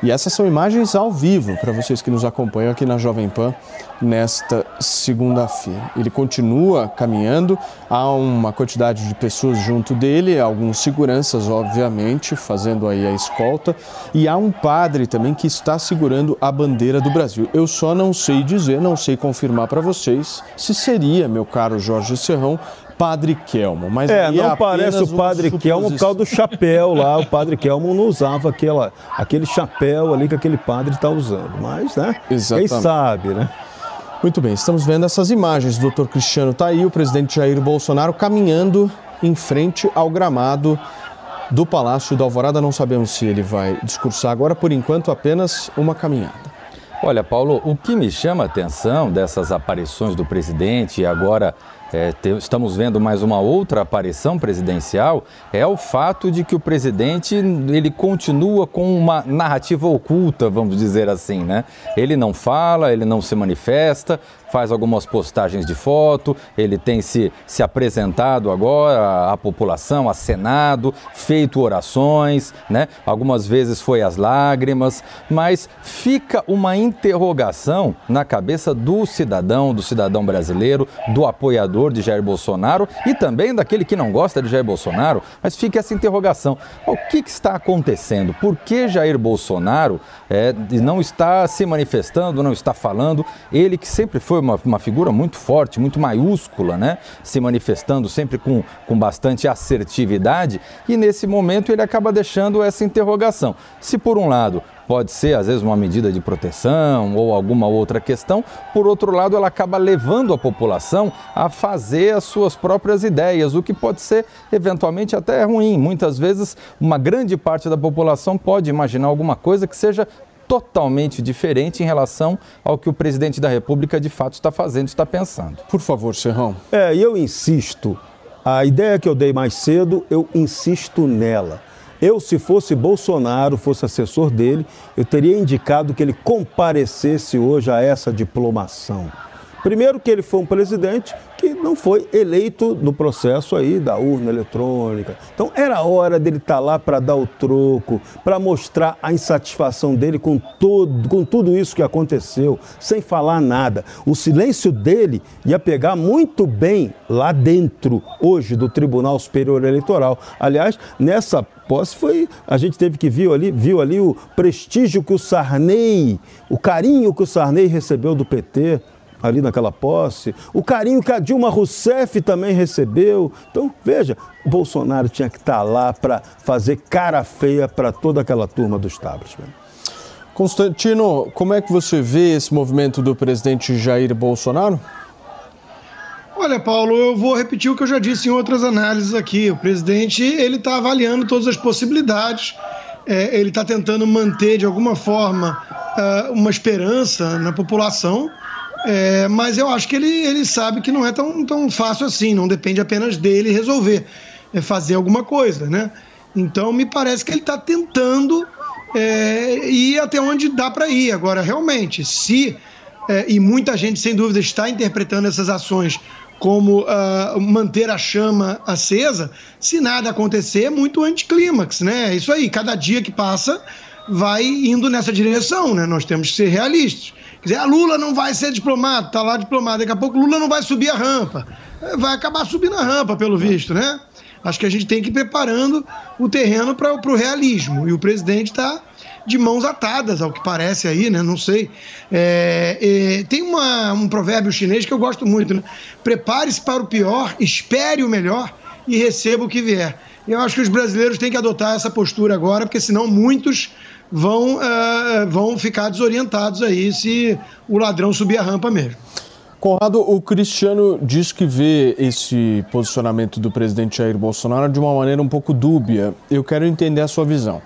E essas são imagens ao vivo para vocês que nos acompanham aqui na Jovem Pan nesta segunda-feira. Ele continua caminhando, há uma quantidade de pessoas junto dele, alguns seguranças, obviamente, fazendo aí a escolta, e há um padre também que está segurando a bandeira do Brasil. Eu só não sei dizer, não sei confirmar para vocês se seria, meu caro Jorge Serrão, Padre Kelmo. Mas é, não é parece o Padre Kelmo por causa do chapéu lá. O Padre Kelmo não usava aquela, aquele chapéu ali que aquele padre está usando. Mas, né? Exatamente. Quem sabe, né? Muito bem, estamos vendo essas imagens. O doutor Cristiano está aí, o presidente Jair Bolsonaro caminhando em frente ao gramado do Palácio da Alvorada. Não sabemos se ele vai discursar agora, por enquanto, apenas uma caminhada. Olha, Paulo, o que me chama a atenção dessas aparições do presidente e agora é, te, estamos vendo mais uma outra aparição presidencial, é o fato de que o presidente ele continua com uma narrativa oculta, vamos dizer assim, né? Ele não fala, ele não se manifesta, faz algumas postagens de foto, ele tem se, se apresentado agora à população, a Senado, feito orações, né? Algumas vezes foi às lágrimas, mas fica uma interrogação na cabeça do cidadão, do cidadão brasileiro, do apoiador de Jair Bolsonaro e também daquele que não gosta de Jair Bolsonaro, mas fica essa interrogação: o que, que está acontecendo? Por que Jair Bolsonaro é, não está se manifestando, não está falando? Ele que sempre foi foi uma, uma figura muito forte, muito maiúscula, né? Se manifestando sempre com, com bastante assertividade, e nesse momento ele acaba deixando essa interrogação. Se por um lado pode ser às vezes uma medida de proteção ou alguma outra questão. Por outro lado, ela acaba levando a população a fazer as suas próprias ideias, o que pode ser eventualmente até ruim. Muitas vezes, uma grande parte da população pode imaginar alguma coisa que seja totalmente diferente em relação ao que o presidente da República de fato está fazendo, está pensando. Por favor, Serrão. É, eu insisto, a ideia que eu dei mais cedo, eu insisto nela. Eu, se fosse Bolsonaro, fosse assessor dele, eu teria indicado que ele comparecesse hoje a essa diplomação. Primeiro que ele foi um presidente que não foi eleito no processo aí da urna eletrônica. Então era hora dele estar tá lá para dar o troco, para mostrar a insatisfação dele com, todo, com tudo isso que aconteceu, sem falar nada. O silêncio dele ia pegar muito bem lá dentro, hoje, do Tribunal Superior Eleitoral. Aliás, nessa posse foi. A gente teve que ver ali, viu ali o prestígio que o Sarney, o carinho que o Sarney recebeu do PT ali naquela posse, o carinho que a Dilma Rousseff também recebeu. Então, veja, o Bolsonaro tinha que estar lá para fazer cara feia para toda aquela turma do establishment. Constantino, como é que você vê esse movimento do presidente Jair Bolsonaro? Olha, Paulo, eu vou repetir o que eu já disse em outras análises aqui. O presidente ele está avaliando todas as possibilidades. É, ele está tentando manter de alguma forma uh, uma esperança na população é, mas eu acho que ele, ele sabe que não é tão, tão fácil assim, não depende apenas dele resolver é fazer alguma coisa, né? Então me parece que ele está tentando é, ir até onde dá para ir. Agora, realmente, se é, e muita gente sem dúvida está interpretando essas ações como uh, manter a chama acesa, se nada acontecer, é muito anticlímax, né? É isso aí, cada dia que passa vai indo nessa direção, né? Nós temos que ser realistas. Quer dizer, a Lula não vai ser diplomado, tá lá diplomado. Daqui a pouco Lula não vai subir a rampa. É, vai acabar subindo a rampa, pelo visto, né? Acho que a gente tem que ir preparando o terreno para o realismo. E o presidente está de mãos atadas, ao que parece aí, né? Não sei. É, é, tem uma, um provérbio chinês que eu gosto muito, né? Prepare-se para o pior, espere o melhor e receba o que vier. Eu acho que os brasileiros têm que adotar essa postura agora, porque senão muitos vão, uh, vão ficar desorientados aí se o ladrão subir a rampa mesmo. Conrado, o Cristiano diz que vê esse posicionamento do presidente Jair Bolsonaro de uma maneira um pouco dúbia. Eu quero entender a sua visão.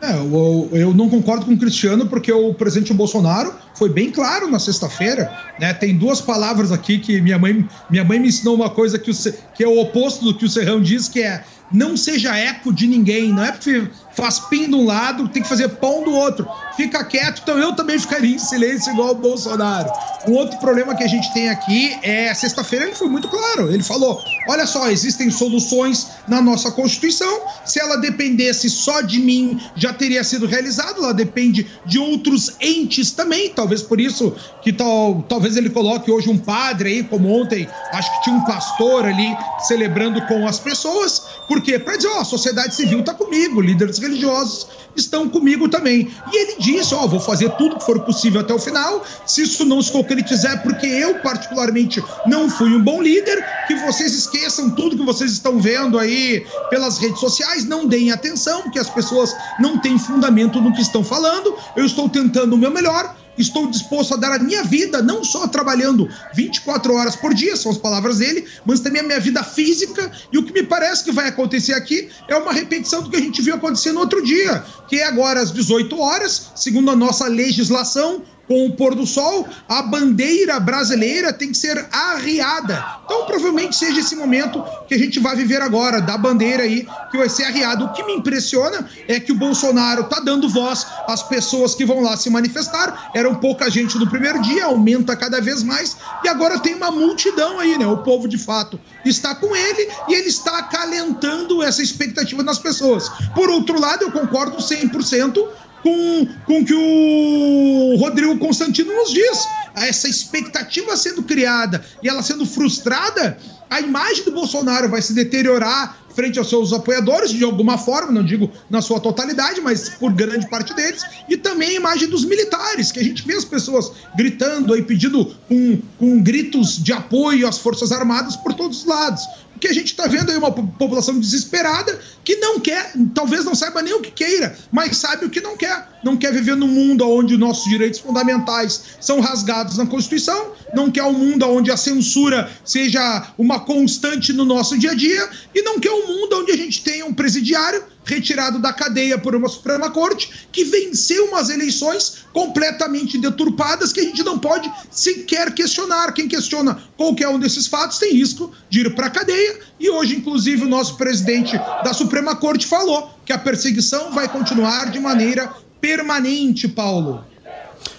É, eu, eu, não concordo com o Cristiano porque o presidente Bolsonaro foi bem claro na sexta-feira. Né? Tem duas palavras aqui que minha mãe, minha mãe me ensinou uma coisa que, o, que é o oposto do que o Serrão diz, que é não seja eco de ninguém. Não é porque faz pin de um lado, tem que fazer pão do outro. Fica quieto, então eu também ficaria em silêncio igual o Bolsonaro. Um outro problema que a gente tem aqui é sexta-feira ele foi muito claro. Ele falou: olha só, existem soluções na nossa Constituição. Se ela dependesse só de mim, já teria sido realizado. Ela depende de outros entes também. Talvez por isso que tal, talvez ele coloque hoje um padre aí, como ontem, acho que tinha um pastor ali celebrando com as pessoas. Por quê? Para dizer, ó, a sociedade civil está comigo, líderes religiosos estão comigo também. E ele disse: Ó, oh, vou fazer tudo que for possível até o final. Se isso não se concretizar, porque eu, particularmente, não fui um bom líder. Que vocês esqueçam tudo que vocês estão vendo aí pelas redes sociais, não deem atenção, porque as pessoas não têm fundamento no que estão falando. Eu estou tentando o meu melhor estou disposto a dar a minha vida, não só trabalhando 24 horas por dia, são as palavras dele, mas também a minha vida física. E o que me parece que vai acontecer aqui é uma repetição do que a gente viu acontecer no outro dia, que é agora às 18 horas, segundo a nossa legislação, com o pôr do sol, a bandeira brasileira tem que ser arriada. Então, provavelmente seja esse momento que a gente vai viver agora, da bandeira aí, que vai ser arriada. O que me impressiona é que o Bolsonaro tá dando voz às pessoas que vão lá se manifestar. Eram pouca gente no primeiro dia, aumenta cada vez mais, e agora tem uma multidão aí, né? O povo de fato está com ele e ele está acalentando essa expectativa nas pessoas. Por outro lado, eu concordo 100% com, com que o Rodrigo Constantino nos diz. Essa expectativa sendo criada e ela sendo frustrada, a imagem do Bolsonaro vai se deteriorar frente aos seus apoiadores, de alguma forma, não digo na sua totalidade, mas por grande parte deles, e também a imagem dos militares, que a gente vê as pessoas gritando e pedindo com, com gritos de apoio às Forças Armadas por todos os lados porque a gente está vendo aí uma população desesperada que não quer, talvez não saiba nem o que queira, mas sabe o que não quer. Não quer viver num mundo onde nossos direitos fundamentais são rasgados na Constituição, não quer um mundo onde a censura seja uma constante no nosso dia a dia, e não quer um mundo onde a gente tenha um presidiário retirado da cadeia por uma Suprema Corte que venceu umas eleições completamente deturpadas que a gente não pode sequer questionar. Quem questiona qualquer um desses fatos tem risco de ir para a cadeia. E hoje, inclusive, o nosso presidente da Suprema Corte falou que a perseguição vai continuar de maneira permanente, Paulo.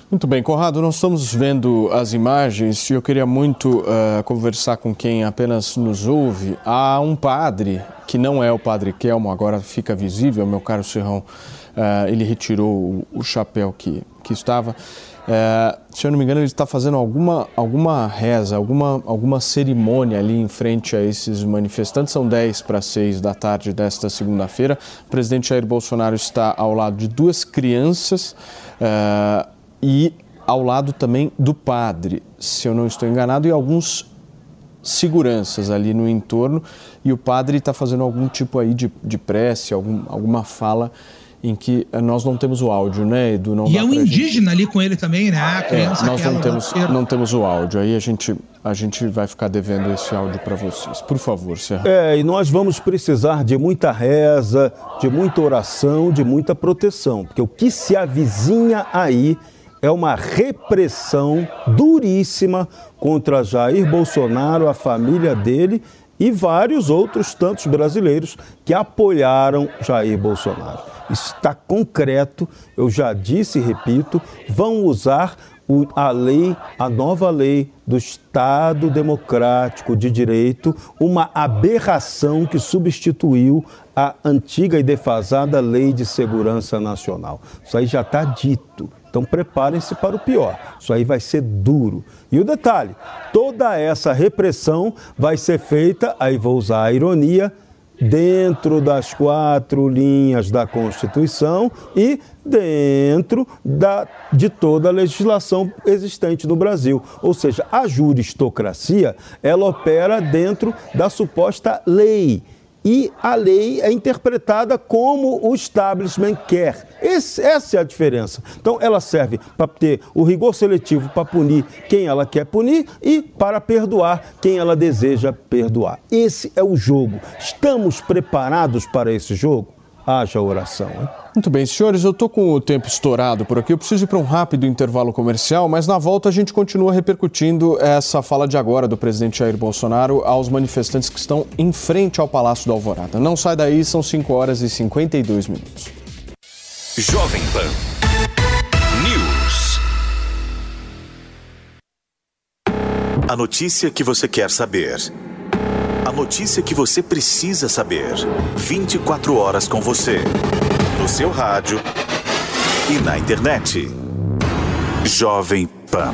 Muito bem, Conrado, nós estamos vendo as imagens e eu queria muito uh, conversar com quem apenas nos ouve. Há um padre, que não é o padre Kelmo, agora fica visível, meu caro Serrão, uh, ele retirou o, chapéu que, que estava. Uh, se eu não me engano, ele está fazendo alguma, alguma reza, alguma, alguma cerimônia ali em frente a esses manifestantes. São 10 para 6 da tarde desta segunda-feira. O presidente Jair Bolsonaro está ao lado de duas crianças. Uh, e ao lado também do padre, se eu não estou enganado, e alguns seguranças ali no entorno. E o padre está fazendo algum tipo aí de, de prece, algum, alguma fala em que nós não temos o áudio, né, Edu? Não e é um indígena gente... ali com ele também, né? A criança é, nós não temos, não temos o áudio. Aí a gente, a gente vai ficar devendo esse áudio para vocês. Por favor, Serra. É, e nós vamos precisar de muita reza, de muita oração, de muita proteção, porque o que se avizinha aí é uma repressão duríssima contra Jair Bolsonaro, a família dele e vários outros tantos brasileiros que apoiaram Jair Bolsonaro. Está concreto, eu já disse e repito, vão usar a lei, a nova lei do Estado Democrático de Direito, uma aberração que substituiu a antiga e defasada Lei de Segurança Nacional. Isso aí já está dito. Então preparem-se para o pior. Isso aí vai ser duro. E o detalhe: toda essa repressão vai ser feita, aí vou usar a ironia, dentro das quatro linhas da Constituição e dentro da, de toda a legislação existente no Brasil. Ou seja, a juristocracia, ela opera dentro da suposta lei e a lei é interpretada como o establishment quer. Esse, essa é a diferença. Então, ela serve para ter o rigor seletivo para punir quem ela quer punir e para perdoar quem ela deseja perdoar. Esse é o jogo. Estamos preparados para esse jogo? Haja oração. Hein? Muito bem, senhores, eu estou com o tempo estourado por aqui. Eu preciso ir para um rápido intervalo comercial, mas na volta a gente continua repercutindo essa fala de agora do presidente Jair Bolsonaro aos manifestantes que estão em frente ao Palácio da Alvorada. Não sai daí, são 5 horas e 52 minutos. Jovem Pan News. A notícia que você quer saber. Notícia que você precisa saber. 24 horas com você no seu rádio e na internet. Jovem Pan.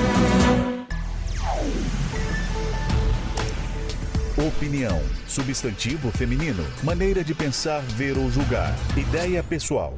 Substantivo feminino. Maneira de pensar, ver ou julgar. Ideia pessoal.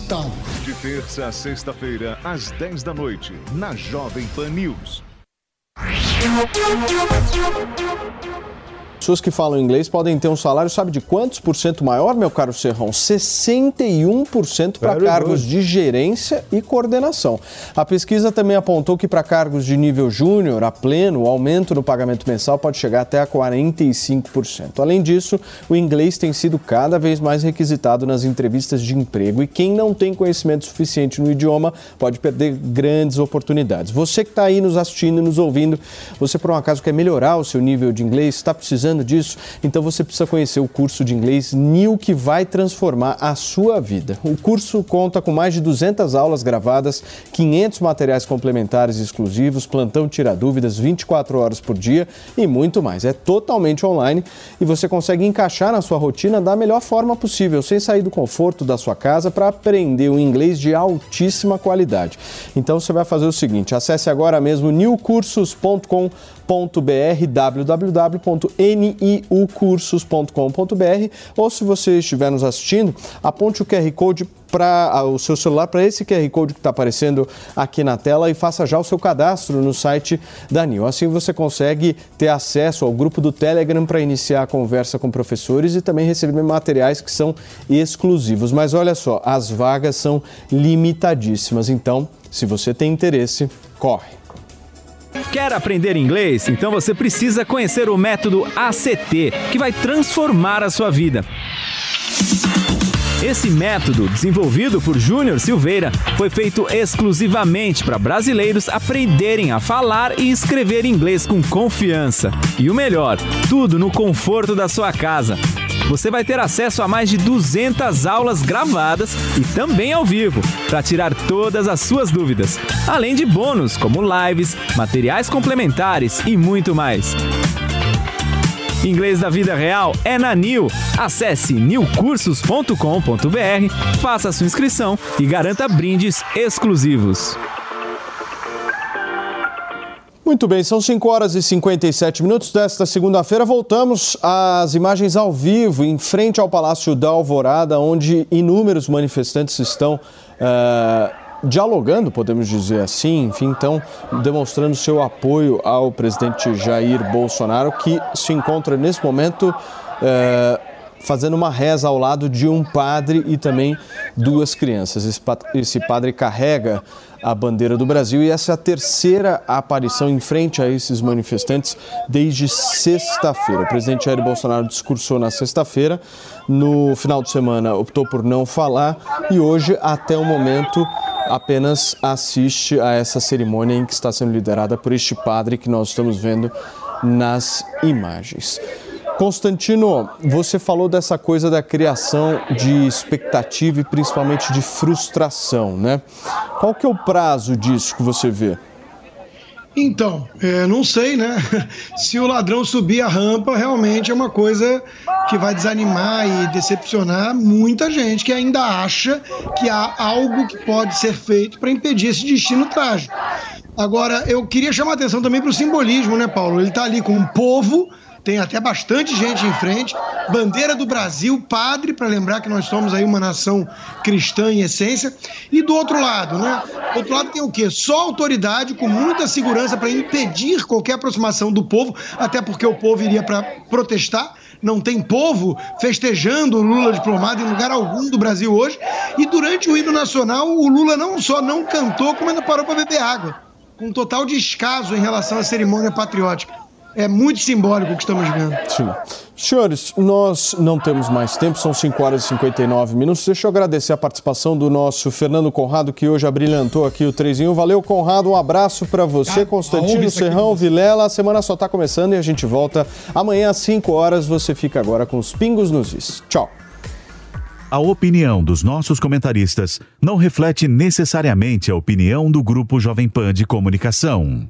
De terça a sexta-feira, às 10 da noite, na Jovem Pan News. Pessoas que falam inglês podem ter um salário, sabe de quantos por cento maior, meu caro Serrão? 61% para cargos good. de gerência e coordenação. A pesquisa também apontou que para cargos de nível júnior a pleno, o aumento no pagamento mensal pode chegar até a 45%. Além disso, o inglês tem sido cada vez mais requisitado nas entrevistas de emprego e quem não tem conhecimento suficiente no idioma pode perder grandes oportunidades. Você que está aí nos assistindo e nos ouvindo, você por um acaso quer melhorar o seu nível de inglês, está precisando disso? Então você precisa conhecer o curso de inglês New que vai transformar a sua vida. O curso conta com mais de 200 aulas gravadas, 500 materiais complementares exclusivos, plantão tira dúvidas 24 horas por dia e muito mais. É totalmente online e você consegue encaixar na sua rotina da melhor forma possível, sem sair do conforto da sua casa para aprender um inglês de altíssima qualidade. Então você vai fazer o seguinte, acesse agora mesmo newcursos.com www.niucursos.com.br ou se você estiver nos assistindo, aponte o QR Code para o seu celular para esse QR Code que está aparecendo aqui na tela e faça já o seu cadastro no site da NIL. Assim você consegue ter acesso ao grupo do Telegram para iniciar a conversa com professores e também receber materiais que são exclusivos. Mas olha só, as vagas são limitadíssimas, então se você tem interesse, corre. Quer aprender inglês? Então você precisa conhecer o método ACT, que vai transformar a sua vida. Esse método, desenvolvido por Júnior Silveira, foi feito exclusivamente para brasileiros aprenderem a falar e escrever inglês com confiança. E o melhor, tudo no conforto da sua casa. Você vai ter acesso a mais de 200 aulas gravadas e também ao vivo, para tirar todas as suas dúvidas. Além de bônus como lives, materiais complementares e muito mais. Inglês da vida real é na Nil. Acesse nilcursos.com.br, faça sua inscrição e garanta brindes exclusivos. Muito bem, são 5 horas e 57 minutos desta segunda-feira. Voltamos às imagens ao vivo em frente ao Palácio da Alvorada, onde inúmeros manifestantes estão eh, dialogando, podemos dizer assim, enfim, então demonstrando seu apoio ao presidente Jair Bolsonaro, que se encontra nesse momento. eh, fazendo uma reza ao lado de um padre e também duas crianças. Esse padre carrega a bandeira do Brasil e essa é a terceira aparição em frente a esses manifestantes desde sexta-feira. O presidente Jair Bolsonaro discursou na sexta-feira, no final de semana optou por não falar e hoje, até o momento, apenas assiste a essa cerimônia em que está sendo liderada por este padre que nós estamos vendo nas imagens. Constantino, você falou dessa coisa da criação de expectativa e principalmente de frustração, né? Qual que é o prazo disso que você vê? Então, é, não sei, né? Se o ladrão subir a rampa, realmente é uma coisa que vai desanimar e decepcionar muita gente que ainda acha que há algo que pode ser feito para impedir esse destino trágico. Agora, eu queria chamar a atenção também para o simbolismo, né, Paulo? Ele está ali com um povo tem até bastante gente em frente, bandeira do Brasil, padre, para lembrar que nós somos aí uma nação cristã em essência, e do outro lado, né? Do outro lado tem o quê? Só autoridade com muita segurança para impedir qualquer aproximação do povo, até porque o povo iria para protestar não tem povo festejando o Lula diplomado em lugar algum do Brasil hoje. E durante o hino nacional, o Lula não só não cantou, como ainda parou para beber água, com total descaso em relação à cerimônia patriótica. É muito simbólico o que estamos vendo. Sim. Senhores, nós não temos mais tempo, são 5 horas e 59 minutos. Deixa eu agradecer a participação do nosso Fernando Conrado, que hoje abrilhantou aqui o 3 em 1. Valeu, Conrado, um abraço para você, Constantino Serrão, Vilela. A semana só está começando e a gente volta amanhã às 5 horas. Você fica agora com os pingos nos is. Tchau. A opinião dos nossos comentaristas não reflete necessariamente a opinião do Grupo Jovem Pan de Comunicação.